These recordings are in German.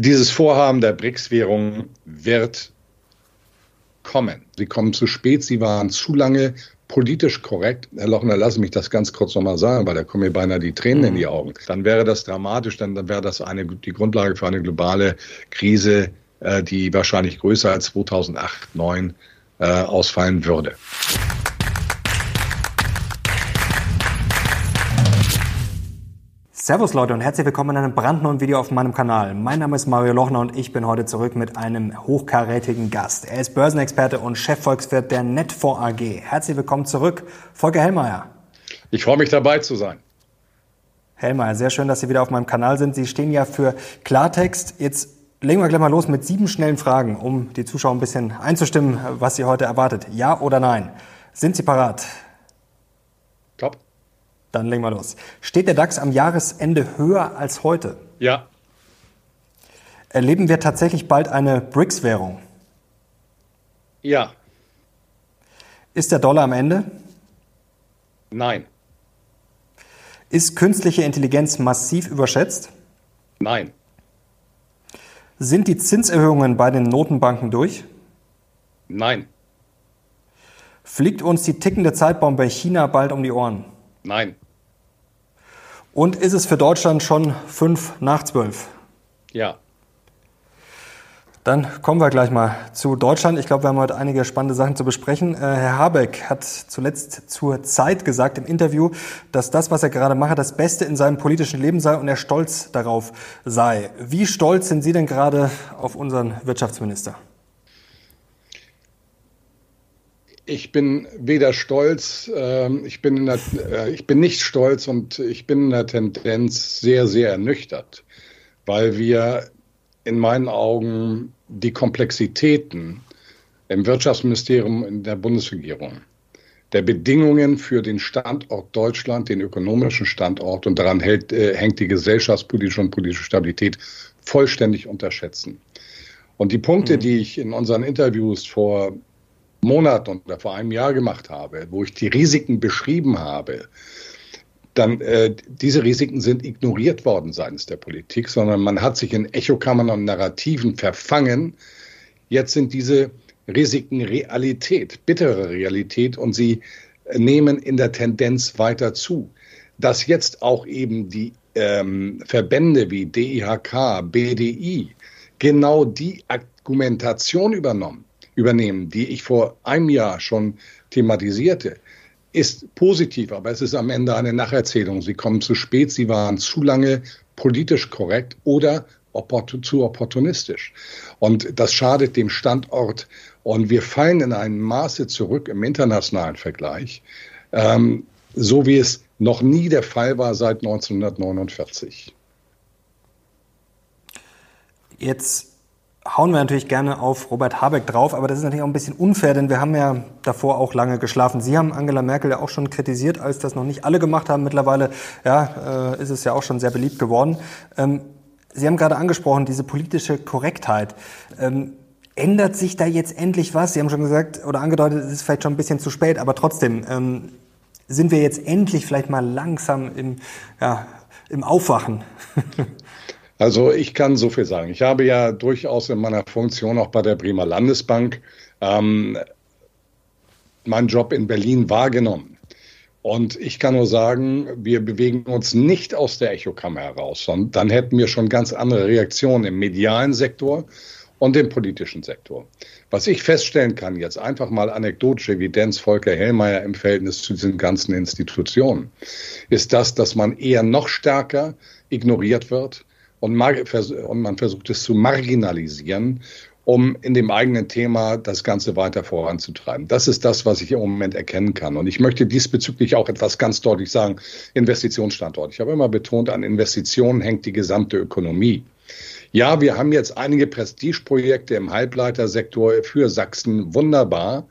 Dieses Vorhaben der BRICS-Währung wird kommen. Sie kommen zu spät, sie waren zu lange politisch korrekt. Herr Lochner, lassen mich das ganz kurz nochmal sagen, weil da kommen mir beinahe die Tränen mhm. in die Augen. Dann wäre das dramatisch, dann, dann wäre das eine, die Grundlage für eine globale Krise, äh, die wahrscheinlich größer als 2008, 2009 äh, ausfallen würde. Servus Leute und herzlich willkommen in einem brandneuen Video auf meinem Kanal. Mein Name ist Mario Lochner und ich bin heute zurück mit einem hochkarätigen Gast. Er ist Börsenexperte und Chefvolkswirt der Netfonds AG. Herzlich willkommen zurück, Volker Hellmeier. Ich freue mich dabei zu sein. Hellmeier, sehr schön, dass Sie wieder auf meinem Kanal sind. Sie stehen ja für Klartext. Jetzt legen wir gleich mal los mit sieben schnellen Fragen, um die Zuschauer ein bisschen einzustimmen, was Sie heute erwartet. Ja oder nein? Sind Sie parat? Dann legen wir los. Steht der DAX am Jahresende höher als heute? Ja. Erleben wir tatsächlich bald eine BRICS-Währung? Ja. Ist der Dollar am Ende? Nein. Ist künstliche Intelligenz massiv überschätzt? Nein. Sind die Zinserhöhungen bei den Notenbanken durch? Nein. Fliegt uns die tickende Zeitbombe bei China bald um die Ohren? Nein. Und ist es für Deutschland schon fünf nach zwölf? Ja. Dann kommen wir gleich mal zu Deutschland. Ich glaube, wir haben heute einige spannende Sachen zu besprechen. Äh, Herr Habeck hat zuletzt zur Zeit gesagt im Interview, dass das, was er gerade mache, das Beste in seinem politischen Leben sei und er stolz darauf sei. Wie stolz sind Sie denn gerade auf unseren Wirtschaftsminister? Ich bin weder stolz, äh, ich, bin der, äh, ich bin nicht stolz und ich bin in der Tendenz sehr, sehr ernüchtert, weil wir in meinen Augen die Komplexitäten im Wirtschaftsministerium in der Bundesregierung, der Bedingungen für den Standort Deutschland, den ökonomischen Standort und daran hält, äh, hängt die gesellschaftspolitische und politische Stabilität vollständig unterschätzen. Und die Punkte, mhm. die ich in unseren Interviews vor Monaten oder vor einem Jahr gemacht habe, wo ich die Risiken beschrieben habe, dann äh, diese Risiken sind ignoriert worden seitens der Politik, sondern man hat sich in Echokammern und Narrativen verfangen. Jetzt sind diese Risiken Realität, bittere Realität und sie nehmen in der Tendenz weiter zu. Dass jetzt auch eben die ähm, Verbände wie DIHK, BDI genau die Argumentation übernommen übernehmen, die ich vor einem Jahr schon thematisierte, ist positiv, aber es ist am Ende eine Nacherzählung. Sie kommen zu spät, sie waren zu lange politisch korrekt oder zu opportunistisch. Und das schadet dem Standort. Und wir fallen in einem Maße zurück im internationalen Vergleich, ähm, so wie es noch nie der Fall war seit 1949. Jetzt hauen wir natürlich gerne auf Robert Habeck drauf, aber das ist natürlich auch ein bisschen unfair, denn wir haben ja davor auch lange geschlafen. Sie haben Angela Merkel ja auch schon kritisiert, als das noch nicht alle gemacht haben. Mittlerweile ja, äh, ist es ja auch schon sehr beliebt geworden. Ähm, Sie haben gerade angesprochen, diese politische Korrektheit. Ähm, ändert sich da jetzt endlich was? Sie haben schon gesagt oder angedeutet, es ist vielleicht schon ein bisschen zu spät, aber trotzdem ähm, sind wir jetzt endlich vielleicht mal langsam im, ja, im Aufwachen. Also ich kann so viel sagen. Ich habe ja durchaus in meiner Funktion auch bei der Bremer Landesbank ähm, meinen Job in Berlin wahrgenommen. Und ich kann nur sagen, wir bewegen uns nicht aus der Echokammer heraus, sondern dann hätten wir schon ganz andere Reaktionen im medialen Sektor und im politischen Sektor. Was ich feststellen kann, jetzt einfach mal anekdotische Evidenz Volker Hellmeier im Verhältnis zu diesen ganzen Institutionen, ist das, dass man eher noch stärker ignoriert wird, und, und man versucht es zu marginalisieren, um in dem eigenen Thema das Ganze weiter voranzutreiben. Das ist das, was ich im Moment erkennen kann. Und ich möchte diesbezüglich auch etwas ganz deutlich sagen. Investitionsstandort. Ich habe immer betont, an Investitionen hängt die gesamte Ökonomie. Ja, wir haben jetzt einige Prestigeprojekte im Halbleitersektor für Sachsen. Wunderbar.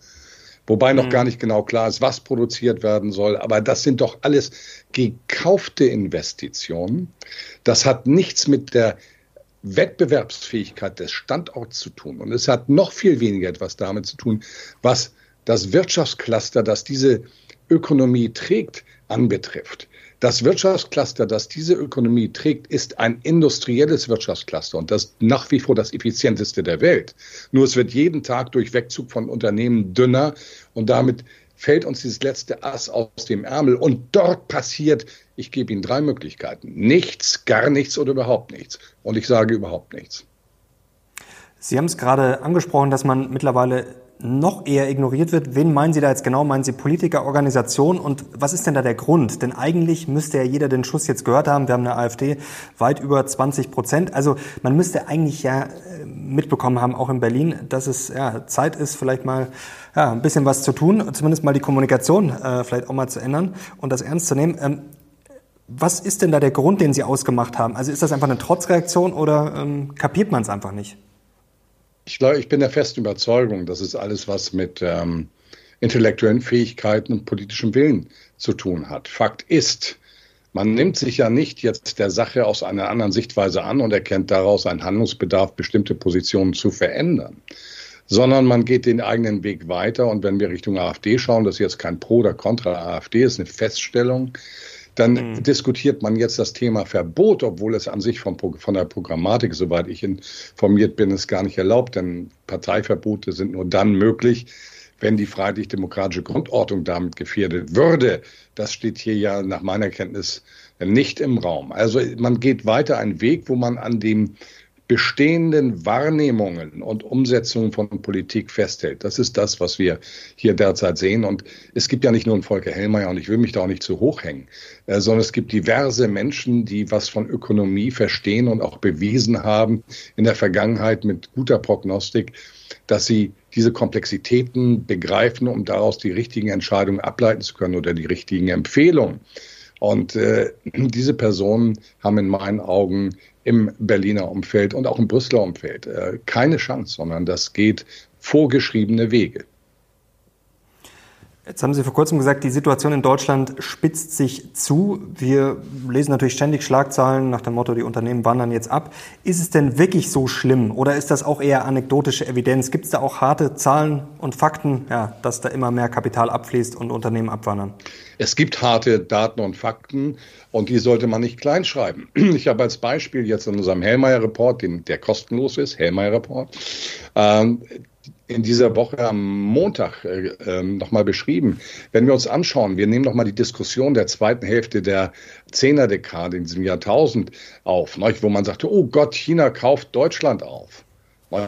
Wobei noch mhm. gar nicht genau klar ist, was produziert werden soll. Aber das sind doch alles gekaufte Investitionen. Das hat nichts mit der Wettbewerbsfähigkeit des Standorts zu tun. Und es hat noch viel weniger etwas damit zu tun, was das Wirtschaftscluster, das diese Ökonomie trägt, anbetrifft. Das Wirtschaftscluster, das diese Ökonomie trägt, ist ein industrielles Wirtschaftscluster und das nach wie vor das effizienteste der Welt. Nur es wird jeden Tag durch Wegzug von Unternehmen dünner und damit fällt uns dieses letzte Ass aus dem Ärmel und dort passiert, ich gebe Ihnen drei Möglichkeiten, nichts, gar nichts oder überhaupt nichts. Und ich sage überhaupt nichts. Sie haben es gerade angesprochen, dass man mittlerweile noch eher ignoriert wird. Wen meinen Sie da jetzt genau? Meinen Sie Politiker, Organisation? Und was ist denn da der Grund? Denn eigentlich müsste ja jeder den Schuss jetzt gehört haben. Wir haben eine AfD weit über 20 Prozent. Also man müsste eigentlich ja äh, mitbekommen haben, auch in Berlin, dass es ja, Zeit ist, vielleicht mal ja, ein bisschen was zu tun, zumindest mal die Kommunikation äh, vielleicht auch mal zu ändern und das ernst zu nehmen. Ähm, was ist denn da der Grund, den Sie ausgemacht haben? Also ist das einfach eine Trotzreaktion oder ähm, kapiert man es einfach nicht? Ich glaube, ich bin der festen Überzeugung, dass es alles was mit ähm, intellektuellen Fähigkeiten und politischem Willen zu tun hat. Fakt ist, man nimmt sich ja nicht jetzt der Sache aus einer anderen Sichtweise an und erkennt daraus einen Handlungsbedarf, bestimmte Positionen zu verändern, sondern man geht den eigenen Weg weiter. Und wenn wir Richtung AfD schauen, das ist jetzt kein Pro oder Contra AfD, ist eine Feststellung, dann mhm. diskutiert man jetzt das Thema Verbot, obwohl es an sich von, von der Programmatik, soweit ich informiert bin, ist gar nicht erlaubt, denn Parteiverbote sind nur dann möglich, wenn die freiheitlich-demokratische Grundordnung damit gefährdet würde. Das steht hier ja nach meiner Kenntnis nicht im Raum. Also man geht weiter einen Weg, wo man an dem bestehenden Wahrnehmungen und Umsetzungen von Politik festhält. Das ist das, was wir hier derzeit sehen. Und es gibt ja nicht nur einen Volker Hellmeier, und ich will mich da auch nicht zu hoch hängen, äh, sondern es gibt diverse Menschen, die was von Ökonomie verstehen und auch bewiesen haben in der Vergangenheit mit guter Prognostik, dass sie diese Komplexitäten begreifen, um daraus die richtigen Entscheidungen ableiten zu können oder die richtigen Empfehlungen. Und äh, diese Personen haben in meinen Augen im Berliner Umfeld und auch im Brüsseler Umfeld äh, keine Chance, sondern das geht vorgeschriebene Wege. Jetzt haben Sie vor kurzem gesagt, die Situation in Deutschland spitzt sich zu. Wir lesen natürlich ständig Schlagzeilen nach dem Motto, die Unternehmen wandern jetzt ab. Ist es denn wirklich so schlimm oder ist das auch eher anekdotische Evidenz? Gibt es da auch harte Zahlen und Fakten, ja, dass da immer mehr Kapital abfließt und Unternehmen abwandern? Es gibt harte Daten und Fakten und die sollte man nicht kleinschreiben. Ich habe als Beispiel jetzt in unserem Hellmeier-Report, der kostenlos ist, Hellmeier-Report, ähm, in dieser Woche am Montag äh, äh, nochmal beschrieben. Wenn wir uns anschauen, wir nehmen nochmal die Diskussion der zweiten Hälfte der Zehnerdekade in diesem Jahrtausend auf, nicht, wo man sagte, oh Gott, China kauft Deutschland auf.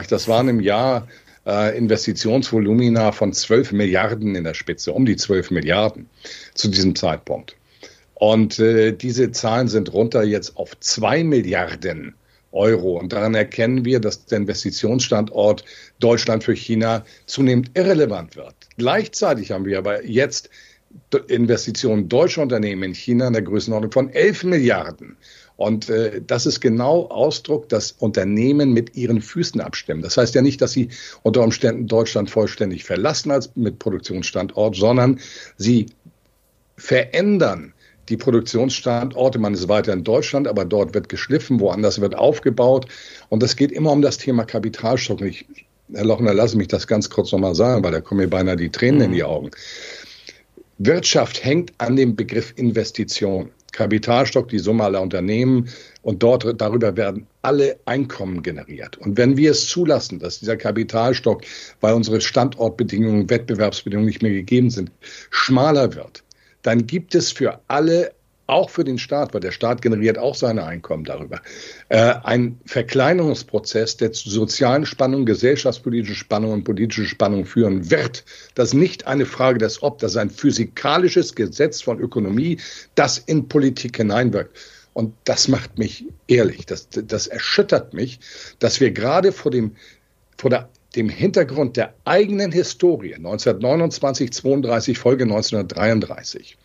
Das waren im Jahr äh, Investitionsvolumina von 12 Milliarden in der Spitze, um die 12 Milliarden zu diesem Zeitpunkt. Und äh, diese Zahlen sind runter jetzt auf 2 Milliarden Euro. Und daran erkennen wir, dass der Investitionsstandort Deutschland für China zunehmend irrelevant wird. Gleichzeitig haben wir aber jetzt Investitionen deutscher Unternehmen in China in der Größenordnung von 11 Milliarden. Und äh, das ist genau Ausdruck, dass Unternehmen mit ihren Füßen abstimmen. Das heißt ja nicht, dass sie unter Umständen Deutschland vollständig verlassen als mit Produktionsstandort, sondern sie verändern die Produktionsstandorte. Man ist weiter in Deutschland, aber dort wird geschliffen, woanders wird aufgebaut. Und es geht immer um das Thema Kapitalstock. Ich, Herr Lochner, lassen mich das ganz kurz nochmal sagen, weil da kommen mir beinahe die Tränen mhm. in die Augen. Wirtschaft hängt an dem Begriff Investition. Kapitalstock, die Summe aller Unternehmen und dort darüber werden alle Einkommen generiert. Und wenn wir es zulassen, dass dieser Kapitalstock, weil unsere Standortbedingungen, Wettbewerbsbedingungen nicht mehr gegeben sind, schmaler wird, dann gibt es für alle auch für den Staat, weil der Staat generiert auch seine Einkommen darüber, äh, ein Verkleinerungsprozess, der zu sozialen Spannungen, gesellschaftspolitischen Spannungen und politischen Spannungen führen wird. Das ist nicht eine Frage des Ob, das ist ein physikalisches Gesetz von Ökonomie, das in Politik hineinwirkt. Und das macht mich ehrlich, das, das erschüttert mich, dass wir gerade vor dem, vor der dem Hintergrund der eigenen Historie 1929, 32, Folge 1933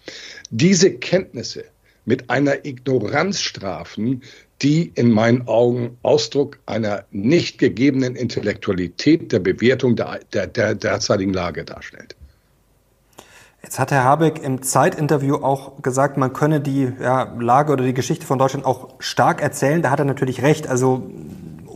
diese Kenntnisse mit einer Ignoranz strafen, die in meinen Augen Ausdruck einer nicht gegebenen Intellektualität der Bewertung der, der, der derzeitigen Lage darstellt. Jetzt hat Herr Habeck im Zeitinterview auch gesagt, man könne die ja, Lage oder die Geschichte von Deutschland auch stark erzählen. Da hat er natürlich recht. Also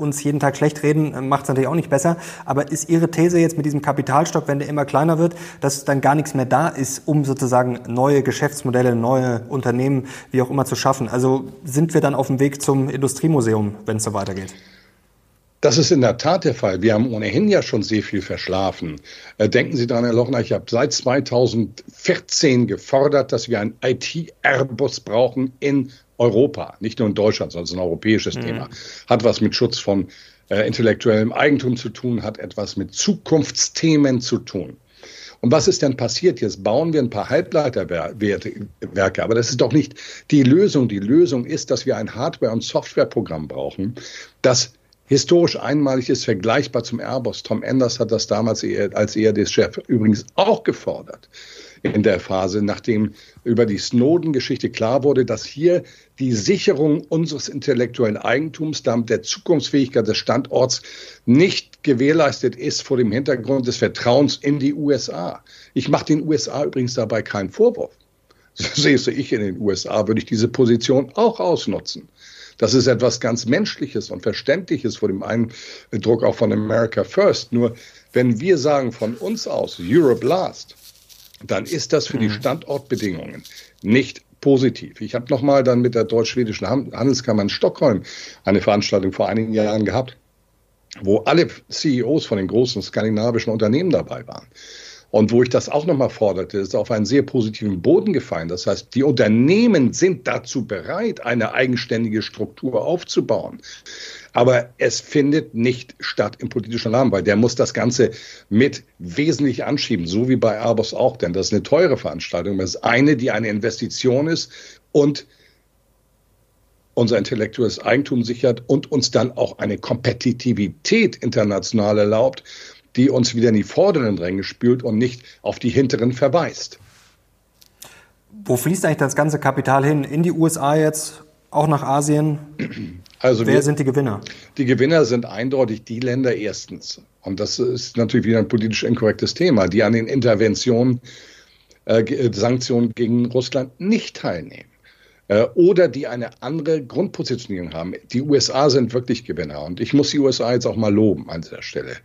uns jeden Tag schlecht reden, äh, macht es natürlich auch nicht besser. Aber ist Ihre These jetzt mit diesem Kapitalstock, wenn der immer kleiner wird, dass dann gar nichts mehr da ist, um sozusagen neue Geschäftsmodelle, neue Unternehmen, wie auch immer zu schaffen? Also sind wir dann auf dem Weg zum Industriemuseum, wenn es so weitergeht? Das ist in der Tat der Fall. Wir haben ohnehin ja schon sehr viel verschlafen. Äh, denken Sie daran, Herr Lochner, ich habe seit 2014 gefordert, dass wir ein IT-Airbus brauchen in Europa, nicht nur in Deutschland, sondern es ist ein europäisches mhm. Thema. Hat was mit Schutz von äh, intellektuellem Eigentum zu tun, hat etwas mit Zukunftsthemen zu tun. Und was ist denn passiert? Jetzt bauen wir ein paar Halbleiterwerke, aber das ist doch nicht die Lösung. Die Lösung ist, dass wir ein Hardware- und Softwareprogramm brauchen, das historisch einmalig ist, vergleichbar zum Airbus. Tom Enders hat das damals als ERD-Chef übrigens auch gefordert in der Phase, nachdem über die Snowden-Geschichte klar wurde, dass hier die Sicherung unseres intellektuellen Eigentums, damit der Zukunftsfähigkeit des Standorts nicht gewährleistet ist vor dem Hintergrund des Vertrauens in die USA. Ich mache den USA übrigens dabei keinen Vorwurf. So sehe ich in den USA, würde ich diese Position auch ausnutzen. Das ist etwas ganz Menschliches und Verständliches vor dem Eindruck auch von America First. Nur wenn wir sagen von uns aus Europe Last, dann ist das für die mhm. Standortbedingungen nicht positiv. Ich habe nochmal dann mit der deutsch-schwedischen Handelskammer in Stockholm eine Veranstaltung vor einigen Jahren gehabt, wo alle CEOs von den großen skandinavischen Unternehmen dabei waren. Und wo ich das auch nochmal forderte, ist auf einen sehr positiven Boden gefallen. Das heißt, die Unternehmen sind dazu bereit, eine eigenständige Struktur aufzubauen. Aber es findet nicht statt im politischen Rahmen, weil der muss das Ganze mit wesentlich anschieben, so wie bei Airbus auch, denn das ist eine teure Veranstaltung. Das ist eine, die eine Investition ist und unser intellektuelles Eigentum sichert und uns dann auch eine Kompetitivität international erlaubt, die uns wieder in die vorderen Ränge spült und nicht auf die hinteren verweist. Wo fließt eigentlich das ganze Kapital hin? In die USA jetzt, auch nach Asien? Also Wer wir, sind die Gewinner? Die Gewinner sind eindeutig die Länder erstens. Und das ist natürlich wieder ein politisch inkorrektes Thema, die an den Interventionen, äh, Sanktionen gegen Russland nicht teilnehmen. Äh, oder die eine andere Grundpositionierung haben. Die USA sind wirklich Gewinner und ich muss die USA jetzt auch mal loben an dieser Stelle.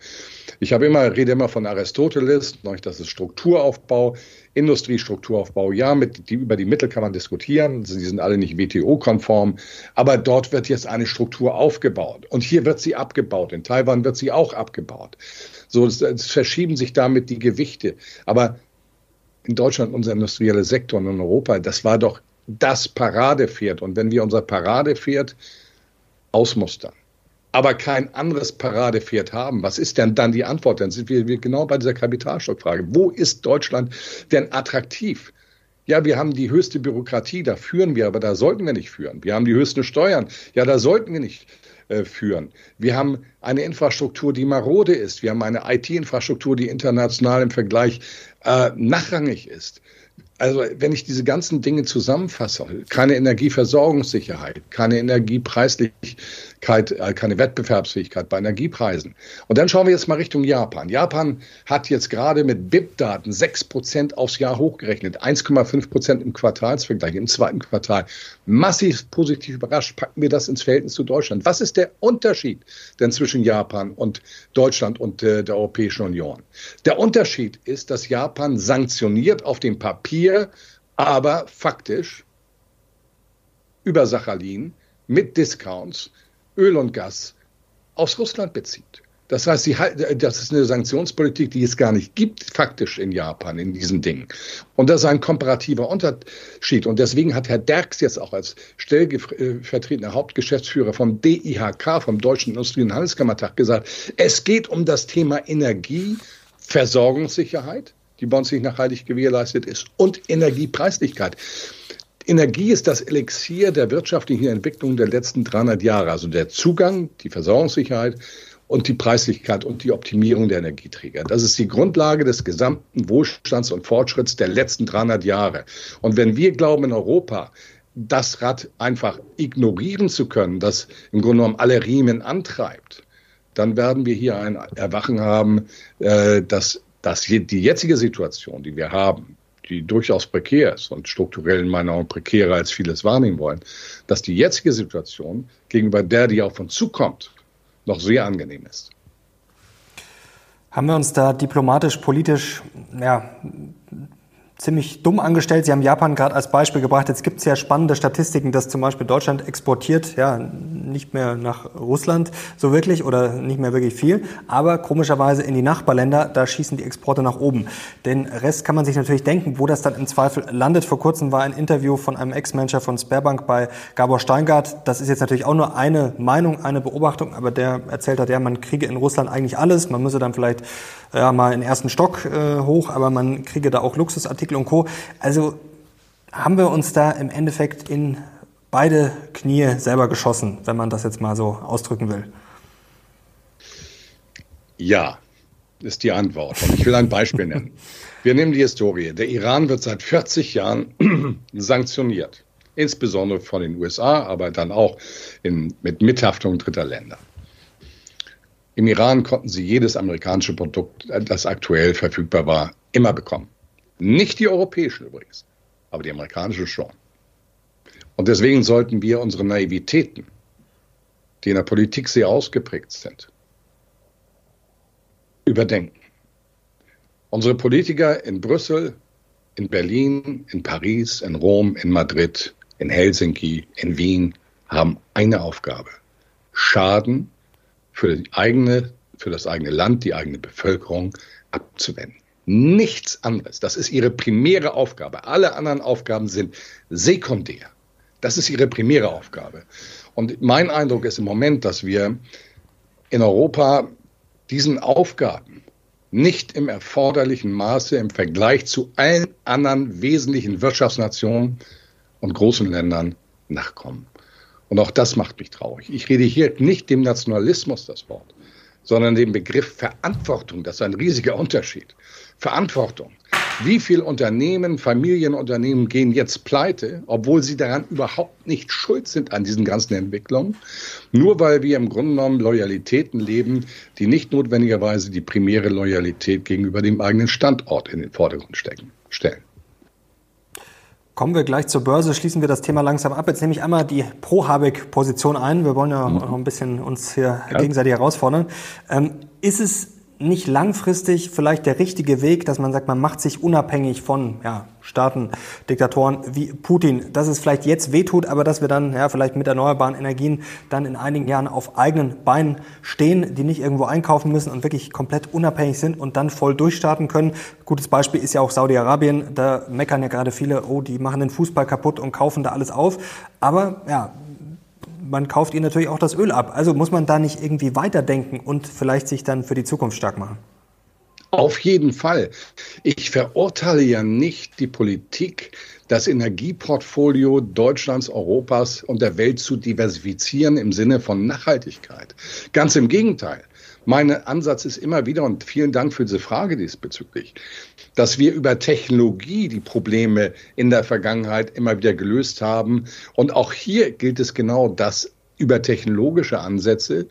Ich habe immer, rede immer von Aristoteles, das ist Strukturaufbau, Industriestrukturaufbau. Ja, mit, die, über die Mittel kann man diskutieren, sie sind alle nicht WTO-konform, aber dort wird jetzt eine Struktur aufgebaut und hier wird sie abgebaut. In Taiwan wird sie auch abgebaut. So, es, es verschieben sich damit die Gewichte. Aber in Deutschland unser industrieller Sektor und in Europa, das war doch das Paradepferd. Und wenn wir unser Paradepferd ausmustern, aber kein anderes Paradepferd haben, was ist denn dann die Antwort? Dann sind wir, genau bei dieser Kapitalstockfrage. Wo ist Deutschland denn attraktiv? Ja, wir haben die höchste Bürokratie, da führen wir, aber da sollten wir nicht führen. Wir haben die höchsten Steuern, ja, da sollten wir nicht äh, führen. Wir haben eine Infrastruktur, die marode ist. Wir haben eine IT-Infrastruktur, die international im Vergleich äh, nachrangig ist also wenn ich diese ganzen Dinge zusammenfasse, keine Energieversorgungssicherheit, keine Energiepreislichkeit, äh, keine Wettbewerbsfähigkeit bei Energiepreisen. Und dann schauen wir jetzt mal Richtung Japan. Japan hat jetzt gerade mit BIP-Daten 6% aufs Jahr hochgerechnet, 1,5% im Quartalsvergleich, im zweiten Quartal. Massiv positiv überrascht. Packen wir das ins Verhältnis zu Deutschland. Was ist der Unterschied denn zwischen Japan und Deutschland und äh, der Europäischen Union? Der Unterschied ist, dass Japan sanktioniert auf dem Papier, aber faktisch über Sachalin mit Discounts Öl und Gas aus Russland bezieht. Das heißt, sie, das ist eine Sanktionspolitik, die es gar nicht gibt, faktisch in Japan, in diesen Dingen. Und das ist ein komparativer Unterschied. Und deswegen hat Herr Derks jetzt auch als stellvertretender Hauptgeschäftsführer vom DIHK, vom Deutschen Industrie- und Handelskammertag, gesagt, es geht um das Thema Energie, Versorgungssicherheit, die bei uns nicht nachhaltig gewährleistet ist, und Energiepreislichkeit. Energie ist das Elixier der wirtschaftlichen Entwicklung der letzten 300 Jahre, also der Zugang, die Versorgungssicherheit und die Preislichkeit und die Optimierung der Energieträger. Das ist die Grundlage des gesamten Wohlstands und Fortschritts der letzten 300 Jahre. Und wenn wir glauben, in Europa das Rad einfach ignorieren zu können, das im Grunde genommen alle Riemen antreibt, dann werden wir hier ein Erwachen haben, äh, das dass die jetzige Situation, die wir haben, die durchaus prekär ist und strukturell in meiner Meinung prekärer als vieles wahrnehmen wollen, dass die jetzige Situation gegenüber der, die auf uns zukommt, noch sehr angenehm ist. Haben wir uns da diplomatisch, politisch ja, ziemlich dumm angestellt. Sie haben Japan gerade als Beispiel gebracht. Jetzt gibt es ja spannende Statistiken, dass zum Beispiel Deutschland exportiert, ja, nicht mehr nach Russland so wirklich oder nicht mehr wirklich viel, aber komischerweise in die Nachbarländer, da schießen die Exporte nach oben. Den Rest kann man sich natürlich denken, wo das dann im Zweifel landet. Vor kurzem war ein Interview von einem Ex-Manager von Sperrbank bei Gabor Steingart. Das ist jetzt natürlich auch nur eine Meinung, eine Beobachtung, aber der erzählt hat, ja, man kriege in Russland eigentlich alles. Man müsse dann vielleicht ja, mal in den ersten Stock äh, hoch, aber man kriege da auch Luxusartikel und Co. Also haben wir uns da im Endeffekt in beide Knie selber geschossen, wenn man das jetzt mal so ausdrücken will? Ja, ist die Antwort. Und ich will ein Beispiel nennen. Wir nehmen die Historie. Der Iran wird seit 40 Jahren sanktioniert. Insbesondere von den USA, aber dann auch in, mit Mithaftung dritter Länder. Im Iran konnten sie jedes amerikanische Produkt, das aktuell verfügbar war, immer bekommen. Nicht die europäischen übrigens, aber die amerikanische schon. Und deswegen sollten wir unsere Naivitäten, die in der Politik sehr ausgeprägt sind, überdenken. Unsere Politiker in Brüssel, in Berlin, in Paris, in Rom, in Madrid, in Helsinki, in Wien haben eine Aufgabe. Schaden für, die eigene, für das eigene Land, die eigene Bevölkerung abzuwenden. Nichts anderes. Das ist ihre primäre Aufgabe. Alle anderen Aufgaben sind sekundär. Das ist ihre primäre Aufgabe. Und mein Eindruck ist im Moment, dass wir in Europa diesen Aufgaben nicht im erforderlichen Maße im Vergleich zu allen anderen wesentlichen Wirtschaftsnationen und großen Ländern nachkommen. Und auch das macht mich traurig. Ich rede hier nicht dem Nationalismus das Wort, sondern dem Begriff Verantwortung. Das ist ein riesiger Unterschied. Verantwortung. Wie viele Unternehmen, Familienunternehmen gehen jetzt pleite, obwohl sie daran überhaupt nicht schuld sind an diesen ganzen Entwicklungen, nur weil wir im Grunde genommen Loyalitäten leben, die nicht notwendigerweise die primäre Loyalität gegenüber dem eigenen Standort in den Vordergrund stecken, stellen. Kommen wir gleich zur Börse, schließen wir das Thema langsam ab. Jetzt nehme ich einmal die Pro-Habeck-Position ein. Wir wollen ja mhm. noch ein bisschen uns hier ja. gegenseitig herausfordern. Ähm, ist es nicht langfristig vielleicht der richtige Weg, dass man sagt, man macht sich unabhängig von ja, Staaten, Diktatoren wie Putin, dass es vielleicht jetzt wehtut, aber dass wir dann ja, vielleicht mit erneuerbaren Energien dann in einigen Jahren auf eigenen Beinen stehen, die nicht irgendwo einkaufen müssen und wirklich komplett unabhängig sind und dann voll durchstarten können. Gutes Beispiel ist ja auch Saudi-Arabien. Da meckern ja gerade viele, oh, die machen den Fußball kaputt und kaufen da alles auf. Aber ja, man kauft ihnen natürlich auch das Öl ab. Also muss man da nicht irgendwie weiterdenken und vielleicht sich dann für die Zukunft stark machen? Auf jeden Fall. Ich verurteile ja nicht die Politik, das Energieportfolio Deutschlands, Europas und der Welt zu diversifizieren im Sinne von Nachhaltigkeit. Ganz im Gegenteil. Mein Ansatz ist immer wieder, und vielen Dank für diese Frage diesbezüglich, dass wir über Technologie die Probleme in der Vergangenheit immer wieder gelöst haben. Und auch hier gilt es genau das, über technologische Ansätze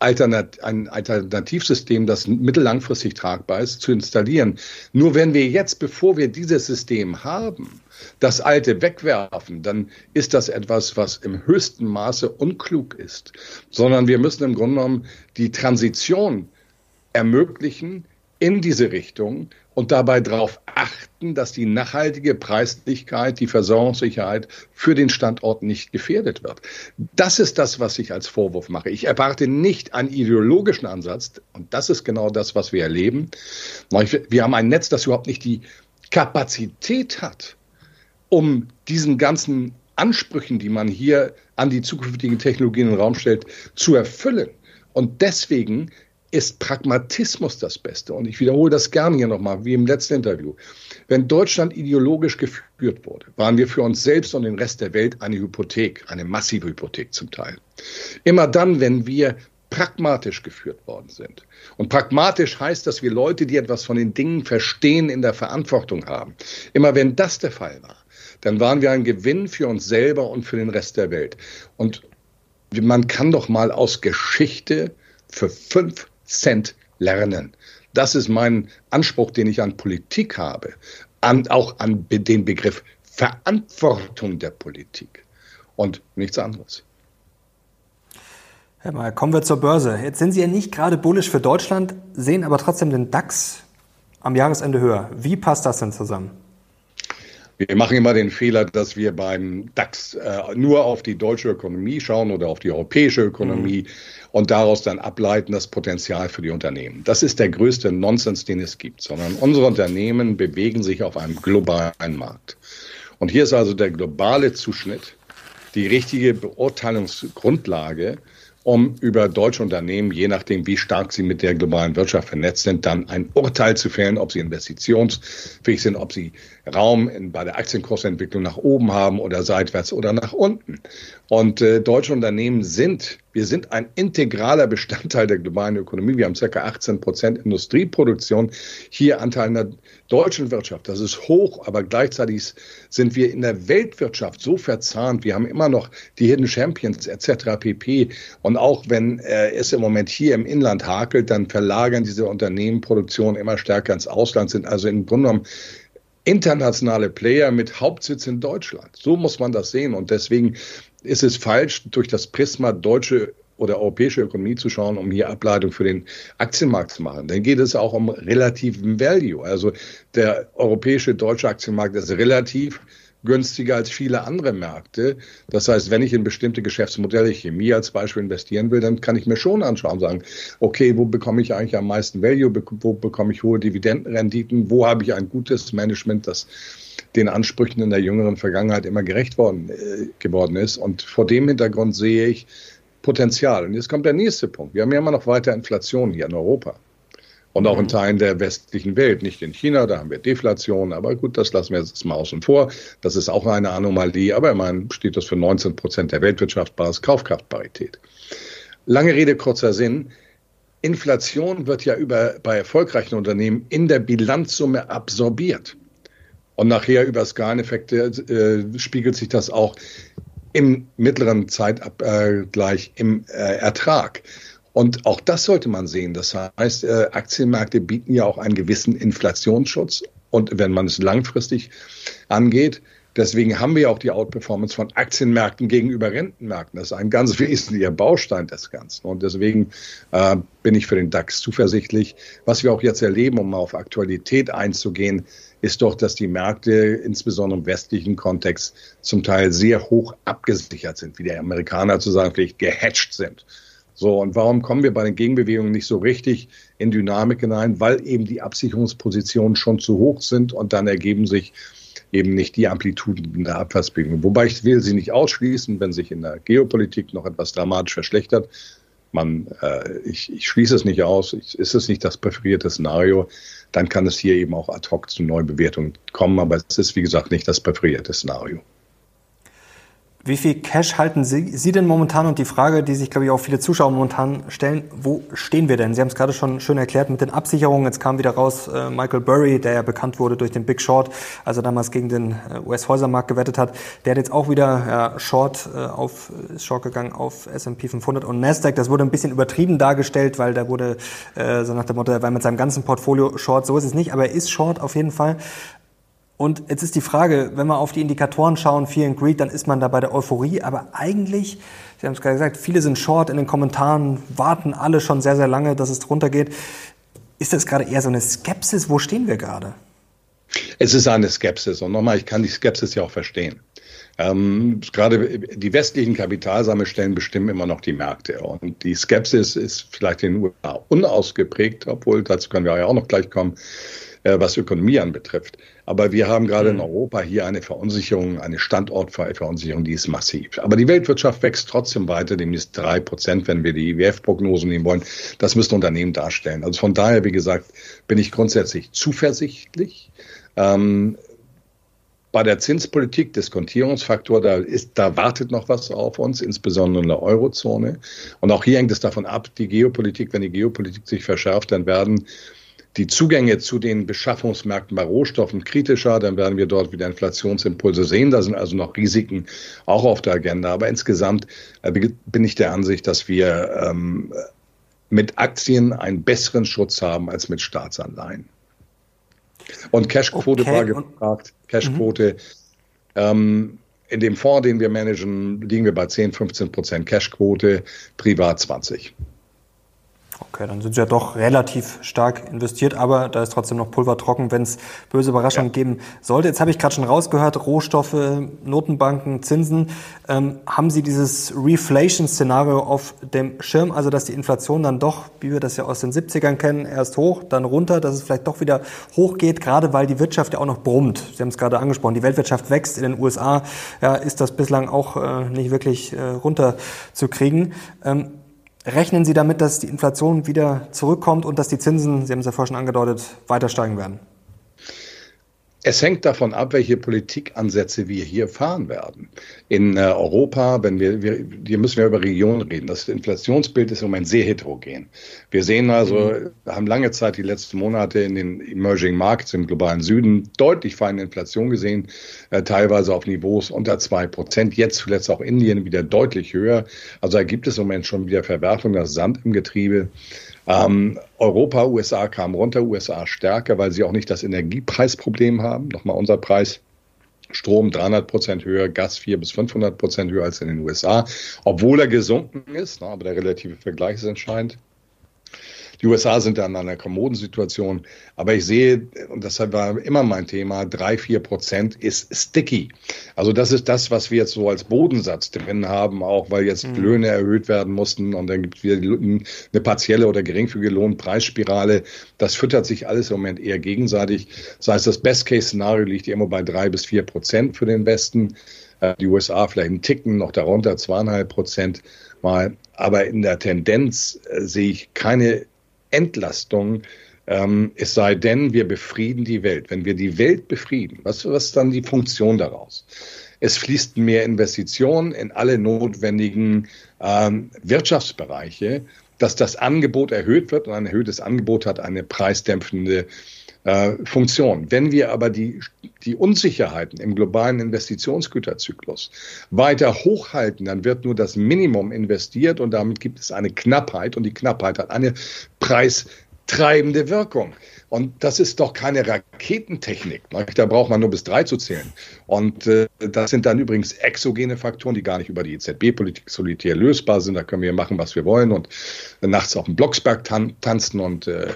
Alternat ein Alternativsystem, das mittellangfristig tragbar ist, zu installieren. Nur wenn wir jetzt, bevor wir dieses System haben, das alte wegwerfen, dann ist das etwas, was im höchsten Maße unklug ist, sondern wir müssen im Grunde genommen die Transition ermöglichen in diese Richtung und dabei darauf achten, dass die nachhaltige Preislichkeit, die Versorgungssicherheit für den Standort nicht gefährdet wird. Das ist das, was ich als Vorwurf mache. Ich erwarte nicht einen ideologischen Ansatz und das ist genau das, was wir erleben. Wir haben ein Netz, das überhaupt nicht die Kapazität hat, um diesen ganzen Ansprüchen, die man hier an die zukünftigen Technologien in den Raum stellt, zu erfüllen. Und deswegen ist Pragmatismus das Beste. Und ich wiederhole das gerne hier nochmal, wie im letzten Interview. Wenn Deutschland ideologisch geführt wurde, waren wir für uns selbst und den Rest der Welt eine Hypothek, eine massive Hypothek zum Teil. Immer dann, wenn wir pragmatisch geführt worden sind. Und pragmatisch heißt, dass wir Leute, die etwas von den Dingen verstehen, in der Verantwortung haben. Immer wenn das der Fall war, dann waren wir ein Gewinn für uns selber und für den Rest der Welt. Und man kann doch mal aus Geschichte für fünf Cent lernen. Das ist mein Anspruch, den ich an Politik habe, an, auch an den Begriff Verantwortung der Politik und nichts anderes. Herr Mayer, kommen wir zur Börse. Jetzt sind Sie ja nicht gerade bullisch für Deutschland, sehen aber trotzdem den DAX am Jahresende höher. Wie passt das denn zusammen? Wir machen immer den Fehler, dass wir beim DAX äh, nur auf die deutsche Ökonomie schauen oder auf die europäische Ökonomie mhm. und daraus dann ableiten das Potenzial für die Unternehmen. Das ist der größte Nonsens, den es gibt, sondern unsere Unternehmen bewegen sich auf einem globalen Markt. Und hier ist also der globale Zuschnitt die richtige Beurteilungsgrundlage um über deutsche Unternehmen, je nachdem, wie stark sie mit der globalen Wirtschaft vernetzt sind, dann ein Urteil zu fällen, ob sie investitionsfähig sind, ob sie Raum in, bei der Aktienkursentwicklung nach oben haben oder seitwärts oder nach unten. Und äh, deutsche Unternehmen sind, wir sind ein integraler Bestandteil der globalen Ökonomie. Wir haben circa 18 Prozent Industrieproduktion, hier Anteil in der deutschen Wirtschaft. Das ist hoch, aber gleichzeitig sind wir in der Weltwirtschaft so verzahnt. Wir haben immer noch die Hidden Champions etc. pp. Und auch wenn äh, es im Moment hier im Inland hakelt, dann verlagern diese Unternehmen Produktion immer stärker ins Ausland, sind also im Grunde genommen internationale Player mit Hauptsitz in Deutschland. So muss man das sehen. Und deswegen ist es falsch, durch das Prisma deutsche oder europäische Ökonomie zu schauen, um hier Ableitung für den Aktienmarkt zu machen. Dann geht es auch um relativen Value. Also der europäische deutsche Aktienmarkt ist relativ günstiger als viele andere Märkte. Das heißt, wenn ich in bestimmte Geschäftsmodelle, Chemie als Beispiel investieren will, dann kann ich mir schon anschauen, sagen, okay, wo bekomme ich eigentlich am meisten Value, wo bekomme ich hohe Dividendenrenditen, wo habe ich ein gutes Management, das den Ansprüchen in der jüngeren Vergangenheit immer gerecht worden, äh, geworden ist. Und vor dem Hintergrund sehe ich Potenzial. Und jetzt kommt der nächste Punkt. Wir haben ja immer noch weiter Inflation hier in Europa. Und auch in mhm. Teilen der westlichen Welt, nicht in China, da haben wir Deflation, aber gut, das lassen wir jetzt mal außen vor. Das ist auch eine Anomalie, aber immerhin steht das für 19 Prozent der Weltwirtschaft Basis Kaufkraftparität. Lange Rede, kurzer Sinn. Inflation wird ja über, bei erfolgreichen Unternehmen in der Bilanzsumme absorbiert. Und nachher über Skaleneffekte äh, spiegelt sich das auch im mittleren Zeitabgleich im äh, Ertrag. Und auch das sollte man sehen. Das heißt, äh, Aktienmärkte bieten ja auch einen gewissen Inflationsschutz. Und wenn man es langfristig angeht, deswegen haben wir auch die Outperformance von Aktienmärkten gegenüber Rentenmärkten. Das ist ein ganz wesentlicher Baustein des Ganzen. Und deswegen äh, bin ich für den DAX zuversichtlich. Was wir auch jetzt erleben, um mal auf Aktualität einzugehen, ist doch, dass die Märkte insbesondere im westlichen Kontext zum Teil sehr hoch abgesichert sind, wie der Amerikaner zu sagen, vielleicht gehatcht sind. So, und warum kommen wir bei den Gegenbewegungen nicht so richtig in Dynamik hinein? Weil eben die Absicherungspositionen schon zu hoch sind und dann ergeben sich eben nicht die Amplituden der Abwärtsbewegung. Wobei ich will sie nicht ausschließen, wenn sich in der Geopolitik noch etwas dramatisch verschlechtert. Man, äh, ich, ich schließe es nicht aus, ich, ist es nicht das präferierte Szenario, dann kann es hier eben auch ad hoc zu Neubewertungen kommen, aber es ist, wie gesagt, nicht das präferierte Szenario. Wie viel Cash halten Sie, Sie denn momentan? Und die Frage, die sich, glaube ich, auch viele Zuschauer momentan stellen, wo stehen wir denn? Sie haben es gerade schon schön erklärt mit den Absicherungen. Jetzt kam wieder raus äh, Michael Burry, der ja bekannt wurde durch den Big Short, als er damals gegen den äh, US-Häusermarkt gewettet hat. Der hat jetzt auch wieder ja, Short äh, auf, ist Short gegangen auf S&P 500 und Nasdaq. Das wurde ein bisschen übertrieben dargestellt, weil da wurde äh, so nach dem Motto, er war mit seinem ganzen Portfolio Short. So ist es nicht, aber er ist Short auf jeden Fall. Und jetzt ist die Frage, wenn wir auf die Indikatoren schauen, Fear and Greed, dann ist man da bei der Euphorie. Aber eigentlich, Sie haben es gerade gesagt, viele sind short in den Kommentaren, warten alle schon sehr, sehr lange, dass es runtergeht. Ist das gerade eher so eine Skepsis? Wo stehen wir gerade? Es ist eine Skepsis. Und nochmal, ich kann die Skepsis ja auch verstehen. Ähm, gerade die westlichen Kapitalsammelstellen bestimmen immer noch die Märkte. Und die Skepsis ist vielleicht in den USA unausgeprägt, obwohl dazu können wir ja auch noch gleich kommen. Äh, was Ökonomie anbetrifft. Aber wir haben gerade in mhm. Europa hier eine Verunsicherung, eine Standortverunsicherung, die ist massiv. Aber die Weltwirtschaft wächst trotzdem weiter, demnächst drei Prozent, wenn wir die IWF-Prognosen nehmen wollen. Das müssen Unternehmen darstellen. Also von daher, wie gesagt, bin ich grundsätzlich zuversichtlich. Ähm, bei der Zinspolitik, Diskontierungsfaktor, da ist, da wartet noch was auf uns, insbesondere in der Eurozone. Und auch hier hängt es davon ab, die Geopolitik, wenn die Geopolitik sich verschärft, dann werden die Zugänge zu den Beschaffungsmärkten bei Rohstoffen kritischer, dann werden wir dort wieder Inflationsimpulse sehen. Da sind also noch Risiken auch auf der Agenda. Aber insgesamt äh, bin ich der Ansicht, dass wir ähm, mit Aktien einen besseren Schutz haben als mit Staatsanleihen. Und Cashquote okay. war gefragt. Cashquote. Mhm. Ähm, in dem Fonds, den wir managen, liegen wir bei 10, 15 Prozent Cashquote, privat 20. Okay, dann sind Sie ja doch relativ stark investiert, aber da ist trotzdem noch Pulver trocken, wenn es böse Überraschungen ja. geben sollte. Jetzt habe ich gerade schon rausgehört, Rohstoffe, Notenbanken, Zinsen. Ähm, haben Sie dieses Reflation-Szenario auf dem Schirm, also dass die Inflation dann doch, wie wir das ja aus den 70ern kennen, erst hoch, dann runter, dass es vielleicht doch wieder hochgeht, gerade weil die Wirtschaft ja auch noch brummt. Sie haben es gerade angesprochen, die Weltwirtschaft wächst. In den USA ja, ist das bislang auch äh, nicht wirklich äh, runterzukriegen. Ähm, Rechnen Sie damit, dass die Inflation wieder zurückkommt und dass die Zinsen, Sie haben es ja vorhin schon angedeutet, weiter steigen werden? Es hängt davon ab, welche Politikansätze wir hier fahren werden. In äh, Europa, wenn wir, wir, hier müssen wir über Regionen reden. Das Inflationsbild ist im Moment sehr heterogen. Wir sehen also, mhm. haben lange Zeit die letzten Monate in den Emerging Markets im globalen Süden deutlich feine Inflation gesehen, äh, teilweise auf Niveaus unter zwei Prozent. Jetzt zuletzt auch Indien wieder deutlich höher. Also da gibt es im Moment schon wieder Verwerfung, das Sand im Getriebe. Ähm, Europa, USA kam runter, USA stärker, weil sie auch nicht das Energiepreisproblem haben. Nochmal unser Preis. Strom 300 Prozent höher, Gas 400 bis 500 Prozent höher als in den USA, obwohl er gesunken ist. aber der relative Vergleich ist entscheidend. Die USA sind dann in einer kommoden Situation. Aber ich sehe, und das war immer mein Thema, drei, vier Prozent ist sticky. Also das ist das, was wir jetzt so als Bodensatz drin haben, auch weil jetzt mhm. Löhne erhöht werden mussten und dann gibt es wieder eine partielle oder geringfügige Lohnpreisspirale. Das füttert sich alles im Moment eher gegenseitig. Das heißt, das Best-Case-Szenario liegt immer bei drei bis vier Prozent für den Westen. Äh, die USA vielleicht einen Ticken noch darunter, zweieinhalb Prozent mal. Aber in der Tendenz äh, sehe ich keine Entlastung, ähm, es sei denn, wir befrieden die Welt. Wenn wir die Welt befrieden, was, was ist dann die Funktion daraus? Es fließt mehr Investitionen in alle notwendigen ähm, Wirtschaftsbereiche, dass das Angebot erhöht wird und ein erhöhtes Angebot hat eine preisdämpfende äh, Funktion. Wenn wir aber die, die Unsicherheiten im globalen Investitionsgüterzyklus weiter hochhalten, dann wird nur das Minimum investiert und damit gibt es eine Knappheit und die Knappheit hat eine preistreibende Wirkung. Und das ist doch keine Raketentechnik. Da braucht man nur bis drei zu zählen. Und äh, das sind dann übrigens exogene Faktoren, die gar nicht über die EZB-Politik solitär lösbar sind. Da können wir machen, was wir wollen und nachts auf dem Blocksberg tan tanzen und äh,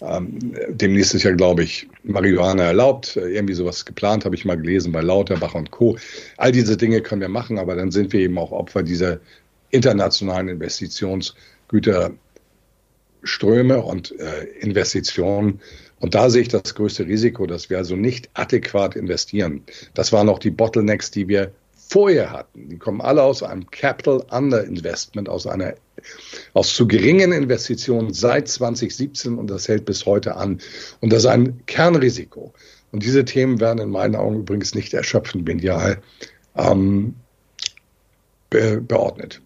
ähm, demnächst ist ja, glaube ich, Marihuana erlaubt. Irgendwie sowas geplant, habe ich mal gelesen bei Lauterbach und Co. All diese Dinge können wir machen, aber dann sind wir eben auch Opfer dieser internationalen Investitionsgüter. Ströme und äh, Investitionen. Und da sehe ich das größte Risiko, dass wir also nicht adäquat investieren. Das waren auch die Bottlenecks, die wir vorher hatten. Die kommen alle aus einem Capital Underinvestment, aus einer aus zu geringen Investitionen seit 2017 und das hält bis heute an. Und das ist ein Kernrisiko. Und diese Themen werden in meinen Augen übrigens nicht erschöpfend medial ähm, be beordnet.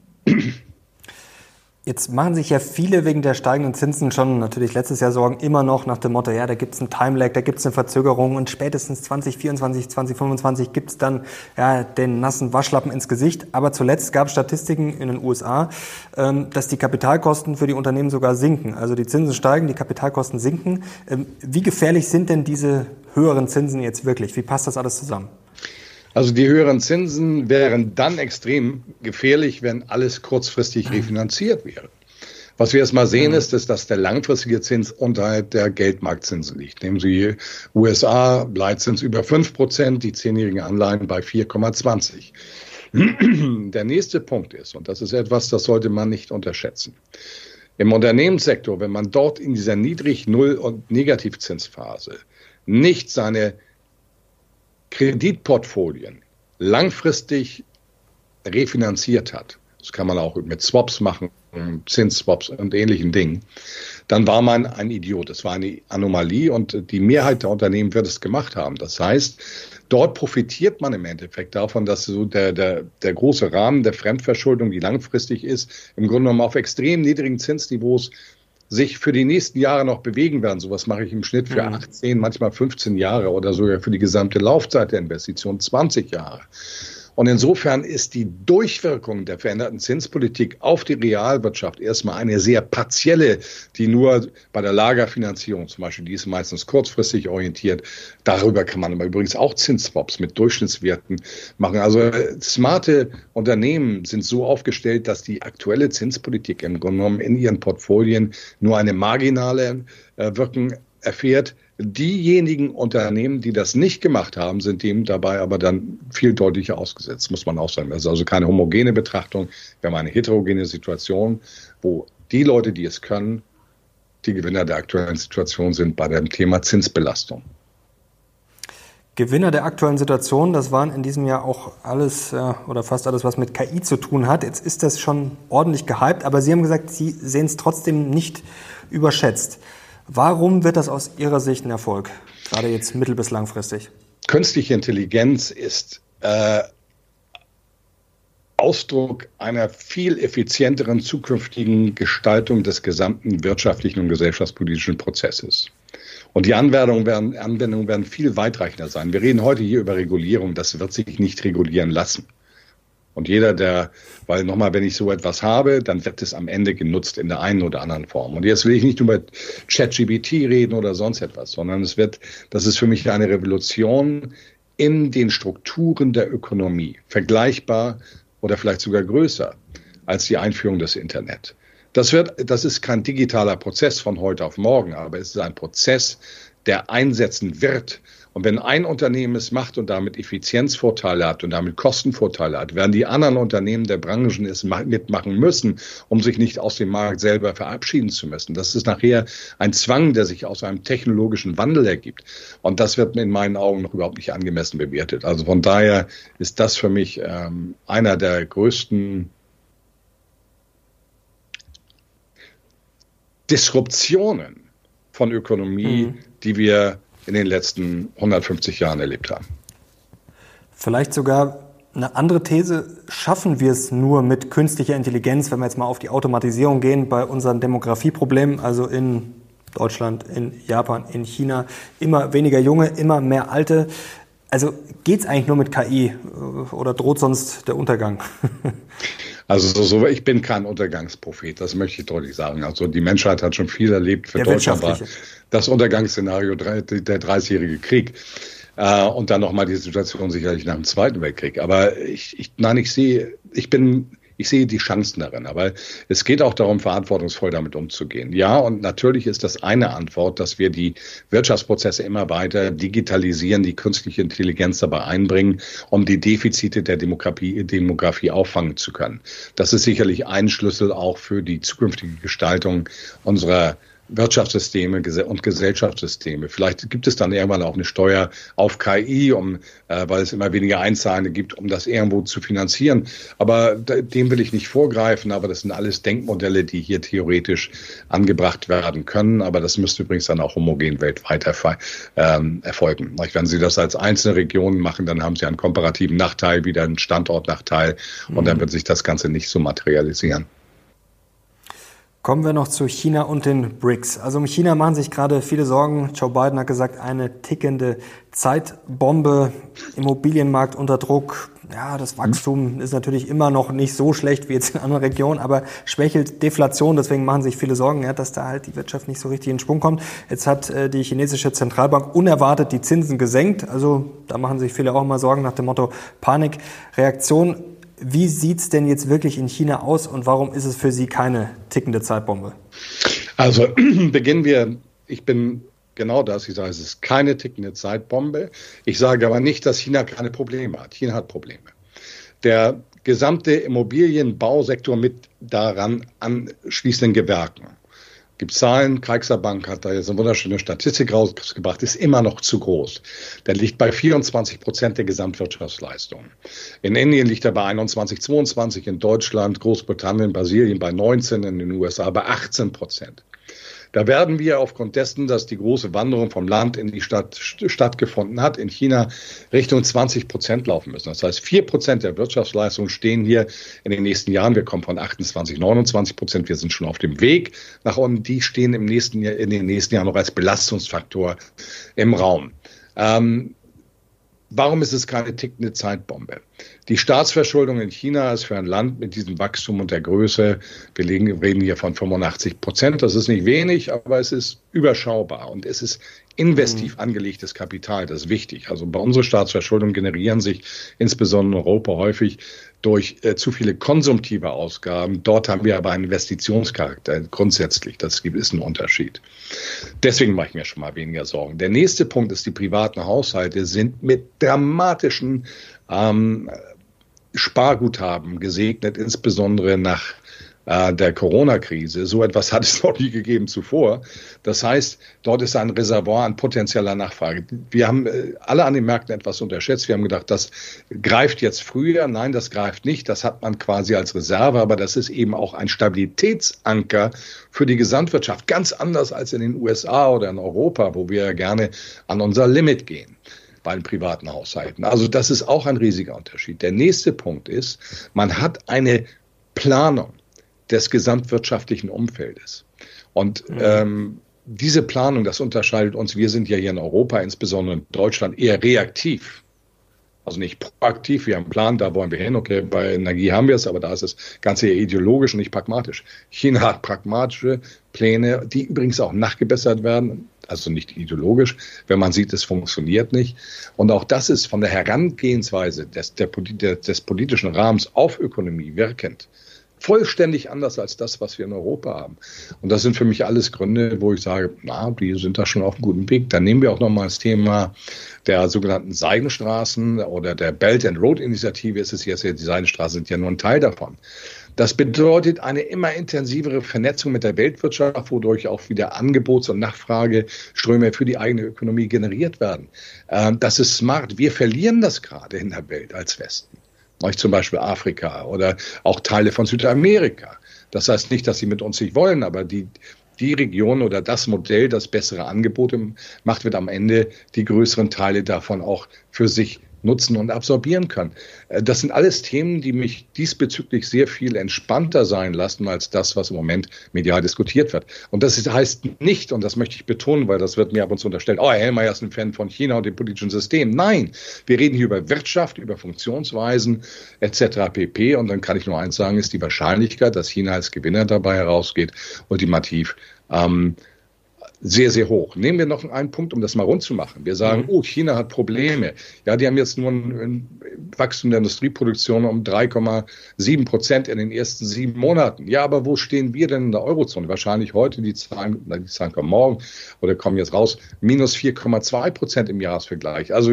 Jetzt machen sich ja viele wegen der steigenden Zinsen schon natürlich letztes Jahr Sorgen immer noch nach dem Motto, ja, da gibt es einen Timelag, da gibt es eine Verzögerung und spätestens 2024, 2025 gibt es dann ja, den nassen Waschlappen ins Gesicht. Aber zuletzt gab es Statistiken in den USA, ähm, dass die Kapitalkosten für die Unternehmen sogar sinken. Also die Zinsen steigen, die Kapitalkosten sinken. Ähm, wie gefährlich sind denn diese höheren Zinsen jetzt wirklich? Wie passt das alles zusammen? Also die höheren Zinsen wären dann extrem gefährlich, wenn alles kurzfristig refinanziert wäre. Was wir erstmal sehen mhm. ist, ist, dass der langfristige Zins unterhalb der Geldmarktzinsen liegt. Nehmen Sie USA, Leitzins über fünf Prozent, die zehnjährigen Anleihen bei 4,20. Der nächste Punkt ist, und das ist etwas, das sollte man nicht unterschätzen. Im Unternehmenssektor, wenn man dort in dieser Niedrig-, Null- und Negativzinsphase nicht seine Kreditportfolien langfristig refinanziert hat, das kann man auch mit Swaps machen, Zinsswaps und ähnlichen Dingen, dann war man ein Idiot. Das war eine Anomalie und die Mehrheit der Unternehmen wird es gemacht haben. Das heißt, dort profitiert man im Endeffekt davon, dass so der, der, der große Rahmen der Fremdverschuldung, die langfristig ist, im Grunde genommen auf extrem niedrigen Zinsniveaus sich für die nächsten Jahre noch bewegen werden. Sowas mache ich im Schnitt für mhm. 18, manchmal 15 Jahre oder sogar für die gesamte Laufzeit der Investition 20 Jahre. Und insofern ist die Durchwirkung der veränderten Zinspolitik auf die Realwirtschaft erstmal eine sehr partielle, die nur bei der Lagerfinanzierung zum Beispiel, die ist meistens kurzfristig orientiert. Darüber kann man aber übrigens auch Zinsswaps mit Durchschnittswerten machen. Also smarte Unternehmen sind so aufgestellt, dass die aktuelle Zinspolitik im Grunde genommen in ihren Portfolien nur eine marginale äh, Wirkung erfährt. Diejenigen Unternehmen, die das nicht gemacht haben, sind dem dabei aber dann viel deutlicher ausgesetzt, muss man auch sagen. Das ist also keine homogene Betrachtung. Wir haben eine heterogene Situation, wo die Leute, die es können, die Gewinner der aktuellen Situation sind bei dem Thema Zinsbelastung. Gewinner der aktuellen Situation, das waren in diesem Jahr auch alles äh, oder fast alles, was mit KI zu tun hat. Jetzt ist das schon ordentlich gehypt, aber Sie haben gesagt, Sie sehen es trotzdem nicht überschätzt. Warum wird das aus Ihrer Sicht ein Erfolg, gerade jetzt mittel- bis langfristig? Künstliche Intelligenz ist äh, Ausdruck einer viel effizienteren zukünftigen Gestaltung des gesamten wirtschaftlichen und gesellschaftspolitischen Prozesses. Und die Anwendungen werden, Anwendungen werden viel weitreichender sein. Wir reden heute hier über Regulierung. Das wird sich nicht regulieren lassen. Und jeder, der, weil nochmal, wenn ich so etwas habe, dann wird es am Ende genutzt in der einen oder anderen Form. Und jetzt will ich nicht über ChatGBT reden oder sonst etwas, sondern es wird, das ist für mich eine Revolution in den Strukturen der Ökonomie, vergleichbar oder vielleicht sogar größer als die Einführung des Internet. Das wird, das ist kein digitaler Prozess von heute auf morgen, aber es ist ein Prozess, der einsetzen wird und wenn ein Unternehmen es macht und damit Effizienzvorteile hat und damit Kostenvorteile hat, werden die anderen Unternehmen der Branchen es mitmachen müssen, um sich nicht aus dem Markt selber verabschieden zu müssen. Das ist nachher ein Zwang, der sich aus einem technologischen Wandel ergibt. Und das wird in meinen Augen noch überhaupt nicht angemessen bewertet. Also von daher ist das für mich ähm, einer der größten Disruptionen von Ökonomie, mhm. die wir in den letzten 150 Jahren erlebt haben. Vielleicht sogar eine andere These, schaffen wir es nur mit künstlicher Intelligenz, wenn wir jetzt mal auf die Automatisierung gehen, bei unseren Demografieproblemen, also in Deutschland, in Japan, in China, immer weniger Junge, immer mehr Alte. Also geht es eigentlich nur mit KI äh, oder droht sonst der Untergang? Also so, so, ich bin kein Untergangsprophet, das möchte ich deutlich sagen. Also die Menschheit hat schon viel erlebt. Für Deutschland war das Untergangsszenario der 30-jährige Krieg. Äh, und dann nochmal die Situation sicherlich nach dem Zweiten Weltkrieg. Aber ich, ich, nein, ich sehe, ich bin ich sehe die Chancen darin. Aber es geht auch darum, verantwortungsvoll damit umzugehen. Ja, und natürlich ist das eine Antwort, dass wir die Wirtschaftsprozesse immer weiter digitalisieren, die künstliche Intelligenz dabei einbringen, um die Defizite der Demografie, Demografie auffangen zu können. Das ist sicherlich ein Schlüssel auch für die zukünftige Gestaltung unserer Wirtschaftssysteme und Gesellschaftssysteme. Vielleicht gibt es dann irgendwann auch eine Steuer auf KI, um, äh, weil es immer weniger Einzahlende gibt, um das irgendwo zu finanzieren. Aber dem will ich nicht vorgreifen, aber das sind alles Denkmodelle, die hier theoretisch angebracht werden können. Aber das müsste übrigens dann auch homogen weltweit ähm, erfolgen. Wenn Sie das als einzelne Regionen machen, dann haben Sie einen komparativen Nachteil, wieder einen Standortnachteil und dann mhm. wird sich das Ganze nicht so materialisieren. Kommen wir noch zu China und den BRICS. Also um China machen sich gerade viele Sorgen. Joe Biden hat gesagt, eine tickende Zeitbombe, Immobilienmarkt unter Druck. Ja, das Wachstum ist natürlich immer noch nicht so schlecht wie jetzt in anderen Regionen, aber schwächelt Deflation. Deswegen machen sich viele Sorgen, ja, dass da halt die Wirtschaft nicht so richtig in Schwung kommt. Jetzt hat äh, die chinesische Zentralbank unerwartet die Zinsen gesenkt. Also da machen sich viele auch mal Sorgen nach dem Motto Panikreaktion. Wie sieht es denn jetzt wirklich in China aus und warum ist es für Sie keine tickende Zeitbombe? Also beginnen wir, ich bin genau das, ich sage, es ist keine tickende Zeitbombe. Ich sage aber nicht, dass China keine Probleme hat. China hat Probleme. Der gesamte Immobilienbausektor mit daran anschließenden Gewerken gibt Zahlen. Kreichser Bank hat da jetzt eine wunderschöne Statistik rausgebracht, ist immer noch zu groß. Der liegt bei 24 Prozent der Gesamtwirtschaftsleistung. In Indien liegt er bei 21, 22, in Deutschland, Großbritannien, Brasilien bei 19, in den USA bei 18 Prozent. Da werden wir aufgrund dessen, dass die große Wanderung vom Land in die Stadt stattgefunden hat, in China Richtung 20 Prozent laufen müssen. Das heißt, vier Prozent der Wirtschaftsleistung stehen hier in den nächsten Jahren. Wir kommen von 28, 29 Prozent. Wir sind schon auf dem Weg nach unten. Die stehen im nächsten Jahr, in den nächsten Jahren noch als Belastungsfaktor im Raum. Ähm, Warum ist es keine tickende Zeitbombe? Die Staatsverschuldung in China ist für ein Land mit diesem Wachstum und der Größe, wir reden hier von 85 Prozent, das ist nicht wenig, aber es ist überschaubar und es ist investiv mhm. angelegtes Kapital, das ist wichtig. Also bei unserer Staatsverschuldung generieren sich insbesondere in Europa häufig durch äh, zu viele konsumtive Ausgaben. Dort haben wir aber einen Investitionscharakter grundsätzlich. Das ist ein Unterschied. Deswegen mache ich mir schon mal weniger Sorgen. Der nächste Punkt ist, die privaten Haushalte sind mit dramatischen ähm, Sparguthaben gesegnet, insbesondere nach äh, der Corona-Krise. So etwas hat es noch nie gegeben zuvor. Das heißt, dort ist ein Reservoir an potenzieller Nachfrage. Wir haben äh, alle an den Märkten etwas unterschätzt. Wir haben gedacht, das greift jetzt früher. Nein, das greift nicht. Das hat man quasi als Reserve, aber das ist eben auch ein Stabilitätsanker für die Gesamtwirtschaft. Ganz anders als in den USA oder in Europa, wo wir gerne an unser Limit gehen bei den privaten Haushalten. Also das ist auch ein riesiger Unterschied. Der nächste Punkt ist, man hat eine Planung des gesamtwirtschaftlichen Umfeldes. Und mhm. ähm, diese Planung, das unterscheidet uns, wir sind ja hier in Europa, insbesondere in Deutschland, eher reaktiv. Also nicht proaktiv, wir haben einen Plan, da wollen wir hin, okay, bei Energie haben wir es, aber da ist es ganz eher ideologisch und nicht pragmatisch. China hat pragmatische Pläne, die übrigens auch nachgebessert werden, also nicht ideologisch, wenn man sieht, es funktioniert nicht. Und auch das ist von der Herangehensweise des, der, des politischen Rahmens auf Ökonomie wirkend vollständig anders als das, was wir in Europa haben. Und das sind für mich alles Gründe, wo ich sage, na, die sind da schon auf einem guten Weg. Dann nehmen wir auch nochmal das Thema der sogenannten Seidenstraßen oder der Belt and Road Initiative ist es jetzt, die Seidenstraßen sind ja nur ein Teil davon. Das bedeutet eine immer intensivere Vernetzung mit der Weltwirtschaft, wodurch auch wieder Angebots- und Nachfrageströme für die eigene Ökonomie generiert werden. Ähm, das ist smart. Wir verlieren das gerade in der Welt als Westen zum Beispiel Afrika oder auch Teile von Südamerika. Das heißt nicht, dass sie mit uns nicht wollen, aber die, die Region oder das Modell, das bessere Angebote macht, wird am Ende die größeren Teile davon auch für sich nutzen und absorbieren kann. Äh, das sind alles Themen, die mich diesbezüglich sehr viel entspannter sein lassen als das, was im Moment medial diskutiert wird. Und das heißt nicht, und das möchte ich betonen, weil das wird mir ab und zu unterstellt, oh, Herr Hellmeier ist ein Fan von China und dem politischen System. Nein, wir reden hier über Wirtschaft, über Funktionsweisen etc. pp. Und dann kann ich nur eins sagen, ist die Wahrscheinlichkeit, dass China als Gewinner dabei herausgeht, ultimativ ähm, sehr, sehr hoch. Nehmen wir noch einen Punkt, um das mal rund zu machen. Wir sagen, mhm. oh, China hat Probleme. Ja, die haben jetzt nur ein Wachstum der Industrieproduktion um 3,7 Prozent in den ersten sieben Monaten. Ja, aber wo stehen wir denn in der Eurozone? Wahrscheinlich heute, die Zahlen, die Zahlen kommen morgen oder kommen jetzt raus, minus 4,2 Prozent im Jahresvergleich. Also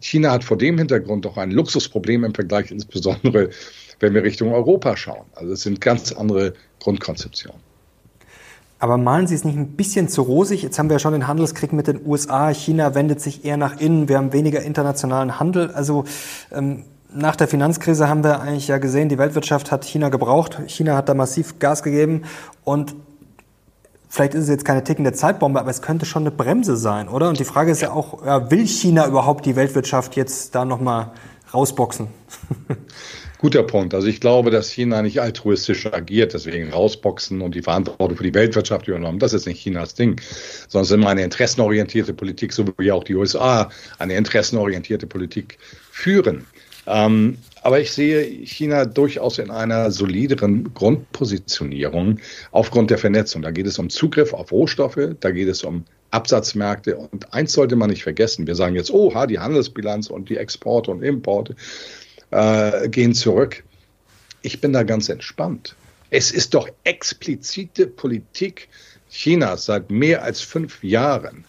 China hat vor dem Hintergrund doch ein Luxusproblem im Vergleich, insbesondere wenn wir Richtung Europa schauen. Also es sind ganz andere Grundkonzeptionen. Aber malen Sie es nicht ein bisschen zu rosig? Jetzt haben wir ja schon den Handelskrieg mit den USA. China wendet sich eher nach innen. Wir haben weniger internationalen Handel. Also ähm, nach der Finanzkrise haben wir eigentlich ja gesehen, die Weltwirtschaft hat China gebraucht. China hat da massiv Gas gegeben. Und vielleicht ist es jetzt keine tickende Zeitbombe, aber es könnte schon eine Bremse sein, oder? Und die Frage ist ja auch, ja, will China überhaupt die Weltwirtschaft jetzt da nochmal rausboxen? Guter Punkt. Also ich glaube, dass China nicht altruistisch agiert, deswegen rausboxen und die Verantwortung für die Weltwirtschaft übernommen. Das ist nicht Chinas Ding, sondern es ist immer eine interessenorientierte Politik, so wie auch die USA eine interessenorientierte Politik führen. Ähm, aber ich sehe China durchaus in einer solideren Grundpositionierung aufgrund der Vernetzung. Da geht es um Zugriff auf Rohstoffe, da geht es um Absatzmärkte. Und eins sollte man nicht vergessen. Wir sagen jetzt, oh, die Handelsbilanz und die Exporte und Importe äh, gehen zurück. Ich bin da ganz entspannt. Es ist doch explizite Politik Chinas seit mehr als fünf Jahren,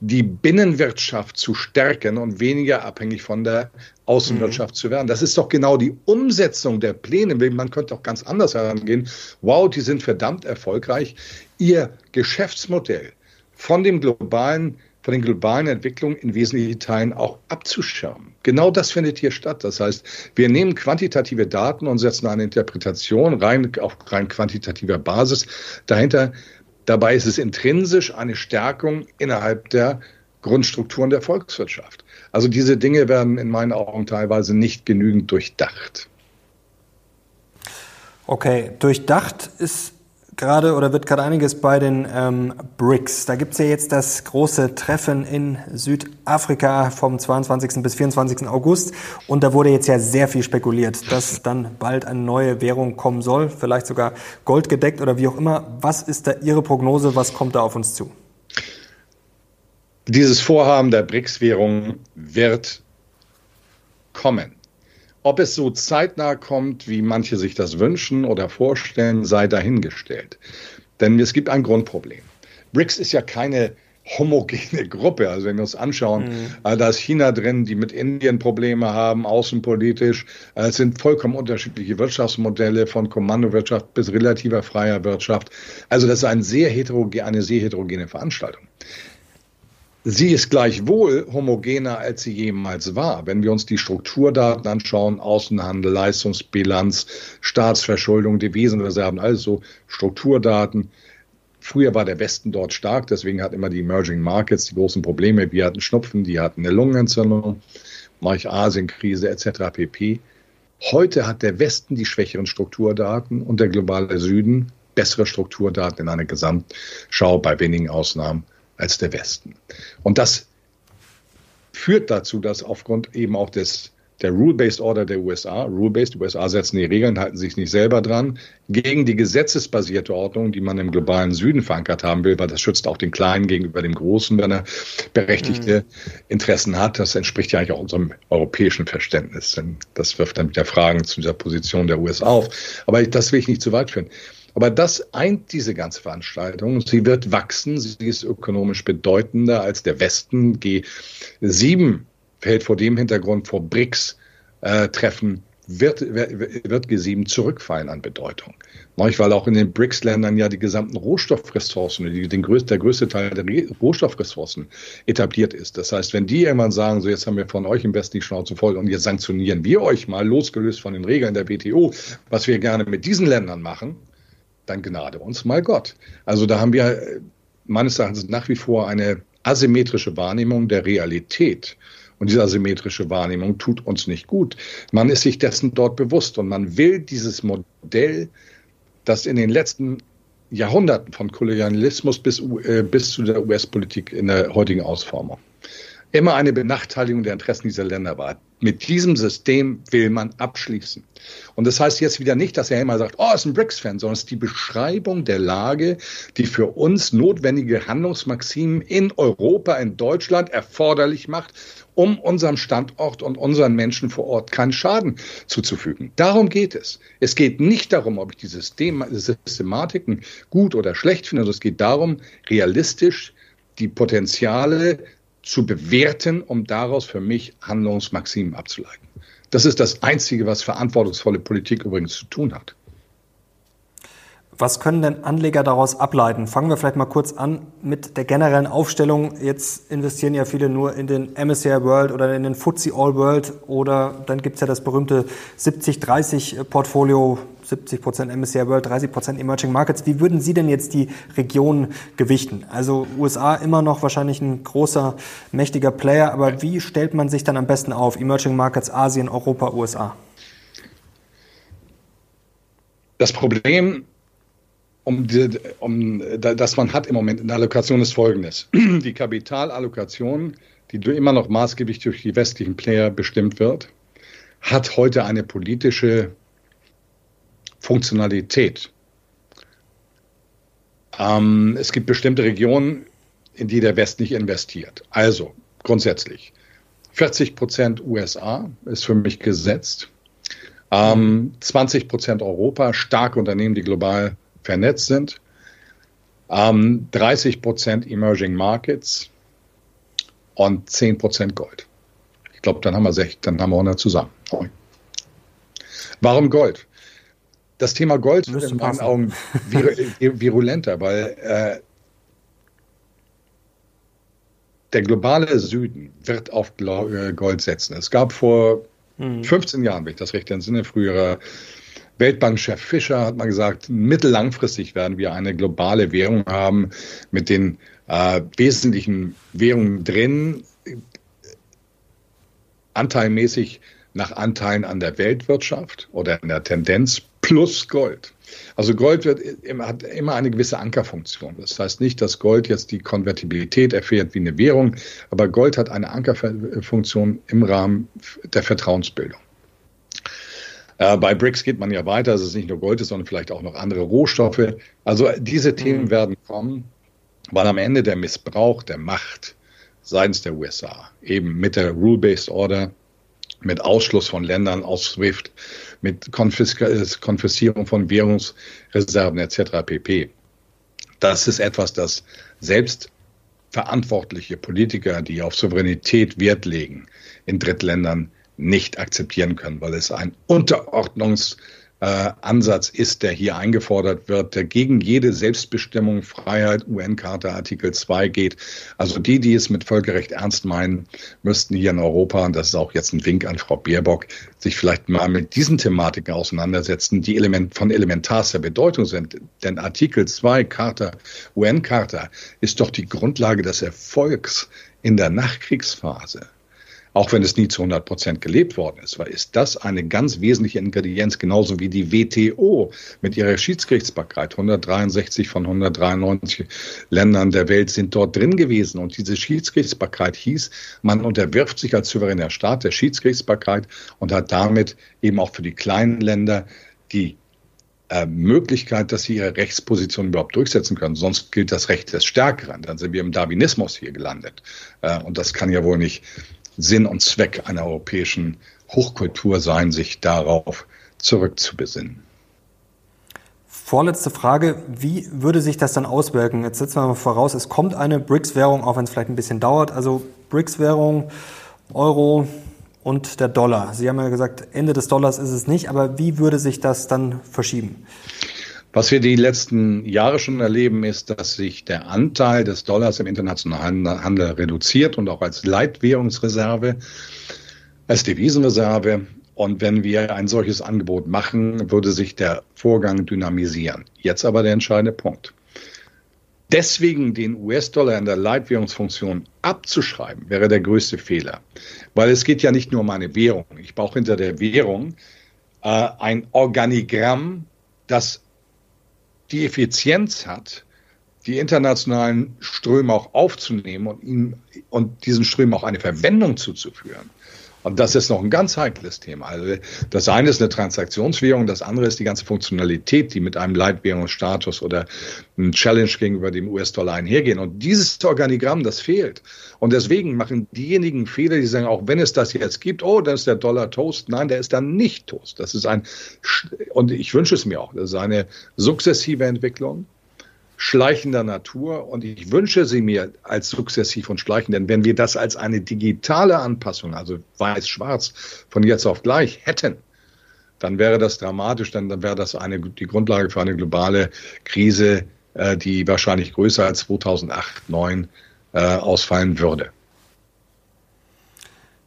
die Binnenwirtschaft zu stärken und weniger abhängig von der Außenwirtschaft mhm. zu werden. Das ist doch genau die Umsetzung der Pläne. Man könnte auch ganz anders herangehen. Wow, die sind verdammt erfolgreich. Ihr Geschäftsmodell von dem globalen von den globalen Entwicklungen in wesentlichen Teilen auch abzuschirmen. Genau das findet hier statt. Das heißt, wir nehmen quantitative Daten und setzen eine Interpretation rein auf rein quantitativer Basis dahinter. Dabei ist es intrinsisch eine Stärkung innerhalb der Grundstrukturen der Volkswirtschaft. Also diese Dinge werden in meinen Augen teilweise nicht genügend durchdacht. Okay, durchdacht ist gerade oder wird gerade einiges bei den ähm, BRICS. Da gibt es ja jetzt das große Treffen in Südafrika vom 22. bis 24. August. Und da wurde jetzt ja sehr viel spekuliert, dass dann bald eine neue Währung kommen soll, vielleicht sogar goldgedeckt oder wie auch immer. Was ist da Ihre Prognose? Was kommt da auf uns zu? Dieses Vorhaben der BRICS-Währung wird kommen. Ob es so zeitnah kommt, wie manche sich das wünschen oder vorstellen, sei dahingestellt. Denn es gibt ein Grundproblem. BRICS ist ja keine homogene Gruppe. Also wenn wir uns anschauen, mhm. Äh, da ist China drin, die mit Indien Probleme haben, außenpolitisch. Äh, es sind vollkommen unterschiedliche Wirtschaftsmodelle von Kommandowirtschaft bis relativer freier Wirtschaft. Also das ist ein sehr heterogen, eine sehr heterogene Veranstaltung. Sie ist gleichwohl homogener, als sie jemals war. Wenn wir uns die Strukturdaten anschauen, Außenhandel, Leistungsbilanz, Staatsverschuldung, Devisenreserven, also Strukturdaten. Früher war der Westen dort stark, deswegen hat immer die Emerging Markets die großen Probleme. Wir hatten Schnupfen, die hatten eine Lungenentzündung, Asienkrise etc. pp. Heute hat der Westen die schwächeren Strukturdaten und der globale Süden bessere Strukturdaten in einer Gesamtschau bei wenigen Ausnahmen als der Westen. Und das führt dazu, dass aufgrund eben auch des der Rule-Based Order der USA, Rule-Based, die USA setzen die Regeln, halten sich nicht selber dran, gegen die gesetzesbasierte Ordnung, die man im globalen Süden verankert haben will, weil das schützt auch den Kleinen gegenüber dem Großen, wenn er berechtigte mhm. Interessen hat. Das entspricht ja eigentlich auch unserem europäischen Verständnis. Denn das wirft dann wieder Fragen zu dieser Position der USA auf. Aber das will ich nicht zu weit führen. Aber das eint diese ganze Veranstaltung. Sie wird wachsen. Sie ist ökonomisch bedeutender als der Westen. G7 fällt vor dem Hintergrund vor BRICS-Treffen äh, wird, wird G7 zurückfallen an Bedeutung. Weil auch in den BRICS-Ländern ja die gesamten Rohstoffressourcen, die, den größten, der größte Teil der Rohstoffressourcen etabliert ist. Das heißt, wenn die irgendwann sagen, so jetzt haben wir von euch im Westen die Schnauze voll und jetzt sanktionieren wir euch mal, losgelöst von den Regeln der WTO, was wir gerne mit diesen Ländern machen, dann gnade uns mal Gott. Also da haben wir äh, meines Erachtens nach wie vor eine asymmetrische Wahrnehmung der Realität. Und diese asymmetrische Wahrnehmung tut uns nicht gut. Man ist sich dessen dort bewusst und man will dieses Modell, das in den letzten Jahrhunderten von Kolonialismus bis, äh, bis zu der US-Politik in der heutigen Ausformung immer eine Benachteiligung der Interessen dieser Länder war. Mit diesem System will man abschließen. Und das heißt jetzt wieder nicht, dass er immer sagt, oh, ist ein BRICS-Fan, sondern es ist die Beschreibung der Lage, die für uns notwendige Handlungsmaximen in Europa, in Deutschland erforderlich macht, um unserem Standort und unseren Menschen vor Ort keinen Schaden zuzufügen. Darum geht es. Es geht nicht darum, ob ich die System Systematiken gut oder schlecht finde, sondern es geht darum, realistisch die Potenziale zu bewerten, um daraus für mich Handlungsmaximen abzuleiten. Das ist das Einzige, was verantwortungsvolle Politik übrigens zu tun hat. Was können denn Anleger daraus ableiten? Fangen wir vielleicht mal kurz an mit der generellen Aufstellung. Jetzt investieren ja viele nur in den MSCI World oder in den FTSE All World oder dann gibt es ja das berühmte 70-30-Portfolio, 70 Prozent MSCI World, 30 Prozent Emerging Markets. Wie würden Sie denn jetzt die Regionen gewichten? Also USA immer noch wahrscheinlich ein großer, mächtiger Player, aber wie stellt man sich dann am besten auf? Emerging Markets, Asien, Europa, USA? Das Problem um, um das man hat im Moment in der Allokation ist folgendes. Die Kapitalallokation, die immer noch maßgeblich durch die westlichen Player bestimmt wird, hat heute eine politische Funktionalität. Ähm, es gibt bestimmte Regionen, in die der West nicht investiert. Also grundsätzlich 40 Prozent USA ist für mich gesetzt. Ähm, 20 Prozent Europa, starke Unternehmen, die global vernetzt sind. Ähm, 30 Prozent Emerging Markets und 10 Prozent Gold. Ich glaube, dann haben wir 60, dann haben wir 100 zusammen. Warum Gold? Das Thema Gold wird in meinen Augen virulenter, weil äh, der globale Süden wird auf äh, Gold setzen. Es gab vor 15 mhm. Jahren, wenn ich das recht entsinne, früherer Weltbankchef Fischer hat mal gesagt, mittellangfristig werden wir eine globale Währung haben mit den äh, wesentlichen Währungen drin, anteilmäßig nach Anteilen an der Weltwirtschaft oder in der Tendenz plus Gold. Also Gold wird, hat immer eine gewisse Ankerfunktion. Das heißt nicht, dass Gold jetzt die Konvertibilität erfährt wie eine Währung, aber Gold hat eine Ankerfunktion im Rahmen der Vertrauensbildung. Äh, bei BRICS geht man ja weiter, dass es nicht nur Gold ist, sondern vielleicht auch noch andere Rohstoffe. Also diese Themen mhm. werden kommen, weil am Ende der Missbrauch der Macht seitens der USA, eben mit der Rule-Based Order, mit Ausschluss von Ländern aus SWIFT, mit Konfiskierung von Währungsreserven etc. pp. Das ist etwas, das selbst verantwortliche Politiker, die auf Souveränität Wert legen, in Drittländern nicht akzeptieren können, weil es ein Unterordnungs- äh, Ansatz ist, der hier eingefordert wird, der gegen jede Selbstbestimmung, Freiheit, UN-Charta Artikel 2 geht. Also die, die es mit Völkerrecht ernst meinen, müssten hier in Europa, und das ist auch jetzt ein Wink an Frau Baerbock, sich vielleicht mal mit diesen Thematiken auseinandersetzen, die element, von elementarster Bedeutung sind. Denn Artikel 2 Charta, UN-Charta ist doch die Grundlage des Erfolgs in der Nachkriegsphase auch wenn es nie zu 100 Prozent gelebt worden ist, weil ist das eine ganz wesentliche Ingredienz, genauso wie die WTO mit ihrer Schiedsgerichtsbarkeit. 163 von 193 Ländern der Welt sind dort drin gewesen. Und diese Schiedsgerichtsbarkeit hieß, man unterwirft sich als souveräner Staat der Schiedsgerichtsbarkeit und hat damit eben auch für die kleinen Länder die äh, Möglichkeit, dass sie ihre Rechtsposition überhaupt durchsetzen können. Sonst gilt das Recht des Stärkeren. Dann sind wir im Darwinismus hier gelandet. Äh, und das kann ja wohl nicht Sinn und Zweck einer europäischen Hochkultur sein, sich darauf zurückzubesinnen. Vorletzte Frage, wie würde sich das dann auswirken? Jetzt setzen wir mal voraus, es kommt eine BRICS-Währung, auch wenn es vielleicht ein bisschen dauert. Also BRICS-Währung, Euro und der Dollar. Sie haben ja gesagt, Ende des Dollars ist es nicht, aber wie würde sich das dann verschieben? Was wir die letzten Jahre schon erleben, ist, dass sich der Anteil des Dollars im internationalen Handel reduziert und auch als Leitwährungsreserve, als Devisenreserve. Und wenn wir ein solches Angebot machen, würde sich der Vorgang dynamisieren. Jetzt aber der entscheidende Punkt. Deswegen den US-Dollar in der Leitwährungsfunktion abzuschreiben, wäre der größte Fehler. Weil es geht ja nicht nur um eine Währung. Ich brauche hinter der Währung äh, ein Organigramm, das die Effizienz hat, die internationalen Ströme auch aufzunehmen und, ihnen, und diesen Strömen auch eine Verwendung zuzuführen. Und das ist noch ein ganz heikles Thema. Also das eine ist eine Transaktionswährung, das andere ist die ganze Funktionalität, die mit einem Leitwährungsstatus oder einem Challenge gegenüber dem US-Dollar einhergehen. Und dieses Organigramm, das fehlt. Und deswegen machen diejenigen Fehler, die sagen, auch wenn es das jetzt gibt, oh, dann ist der Dollar Toast. Nein, der ist dann nicht Toast. Das ist ein, und ich wünsche es mir auch, das ist eine sukzessive Entwicklung schleichender Natur und ich wünsche sie mir als sukzessiv und schleichend, denn wenn wir das als eine digitale Anpassung, also weiß-schwarz, von jetzt auf gleich hätten, dann wäre das dramatisch, denn dann wäre das eine, die Grundlage für eine globale Krise, äh, die wahrscheinlich größer als 2008, 2009 äh, ausfallen würde.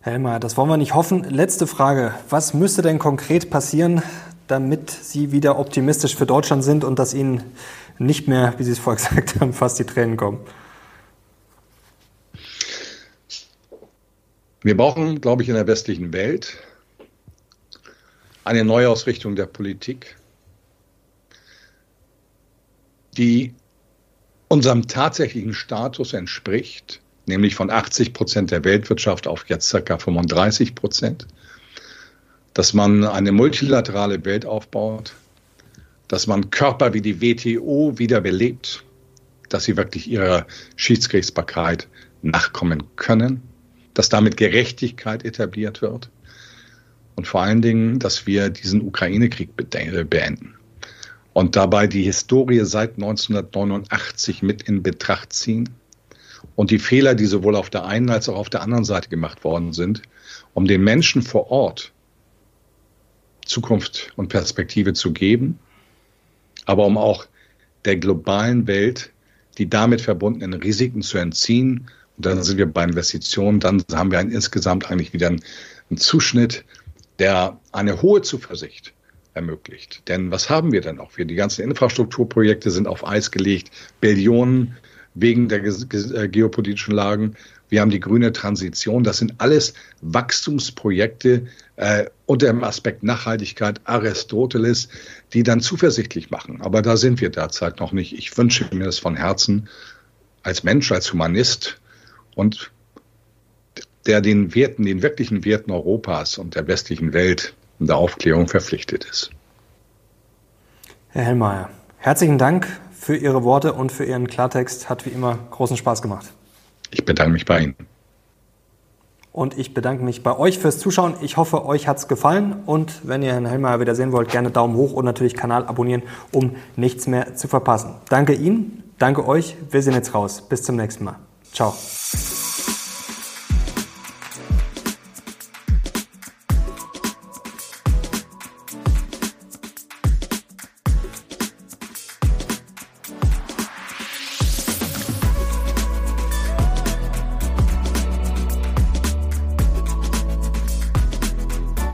Helmer, das wollen wir nicht hoffen. Letzte Frage. Was müsste denn konkret passieren, damit Sie wieder optimistisch für Deutschland sind und dass Ihnen nicht mehr, wie Sie es vorher gesagt haben, fast die Tränen kommen? Wir brauchen, glaube ich, in der westlichen Welt eine Neuausrichtung der Politik, die unserem tatsächlichen Status entspricht, nämlich von 80 Prozent der Weltwirtschaft auf jetzt circa 35 Prozent, dass man eine multilaterale Welt aufbaut, dass man Körper wie die WTO wiederbelebt, dass sie wirklich ihrer Schiedsgerichtsbarkeit nachkommen können, dass damit Gerechtigkeit etabliert wird und vor allen Dingen, dass wir diesen Ukraine-Krieg beenden. Und dabei die Historie seit 1989 mit in Betracht ziehen und die Fehler, die sowohl auf der einen als auch auf der anderen Seite gemacht worden sind, um den Menschen vor Ort Zukunft und Perspektive zu geben aber um auch der globalen Welt die damit verbundenen Risiken zu entziehen. Und dann sind wir bei Investitionen, dann haben wir einen, insgesamt eigentlich wieder einen, einen Zuschnitt, der eine hohe Zuversicht ermöglicht. Denn was haben wir denn auch? Wir, die ganzen Infrastrukturprojekte sind auf Eis gelegt, Billionen wegen der äh, geopolitischen Lagen. Wir haben die grüne Transition. Das sind alles Wachstumsprojekte äh, unter dem Aspekt Nachhaltigkeit, Aristoteles, die dann zuversichtlich machen. Aber da sind wir derzeit noch nicht. Ich wünsche mir das von Herzen als Mensch, als Humanist und der den Werten, den wirklichen Werten Europas und der westlichen Welt und der Aufklärung verpflichtet ist. Herr Hellmeier, herzlichen Dank für Ihre Worte und für Ihren Klartext. Hat wie immer großen Spaß gemacht. Ich bedanke mich bei Ihnen. Und ich bedanke mich bei euch fürs Zuschauen. Ich hoffe, euch hat es gefallen. Und wenn ihr Herrn Hellmeier wieder sehen wollt, gerne Daumen hoch und natürlich Kanal abonnieren, um nichts mehr zu verpassen. Danke Ihnen, danke euch. Wir sehen jetzt raus. Bis zum nächsten Mal. Ciao.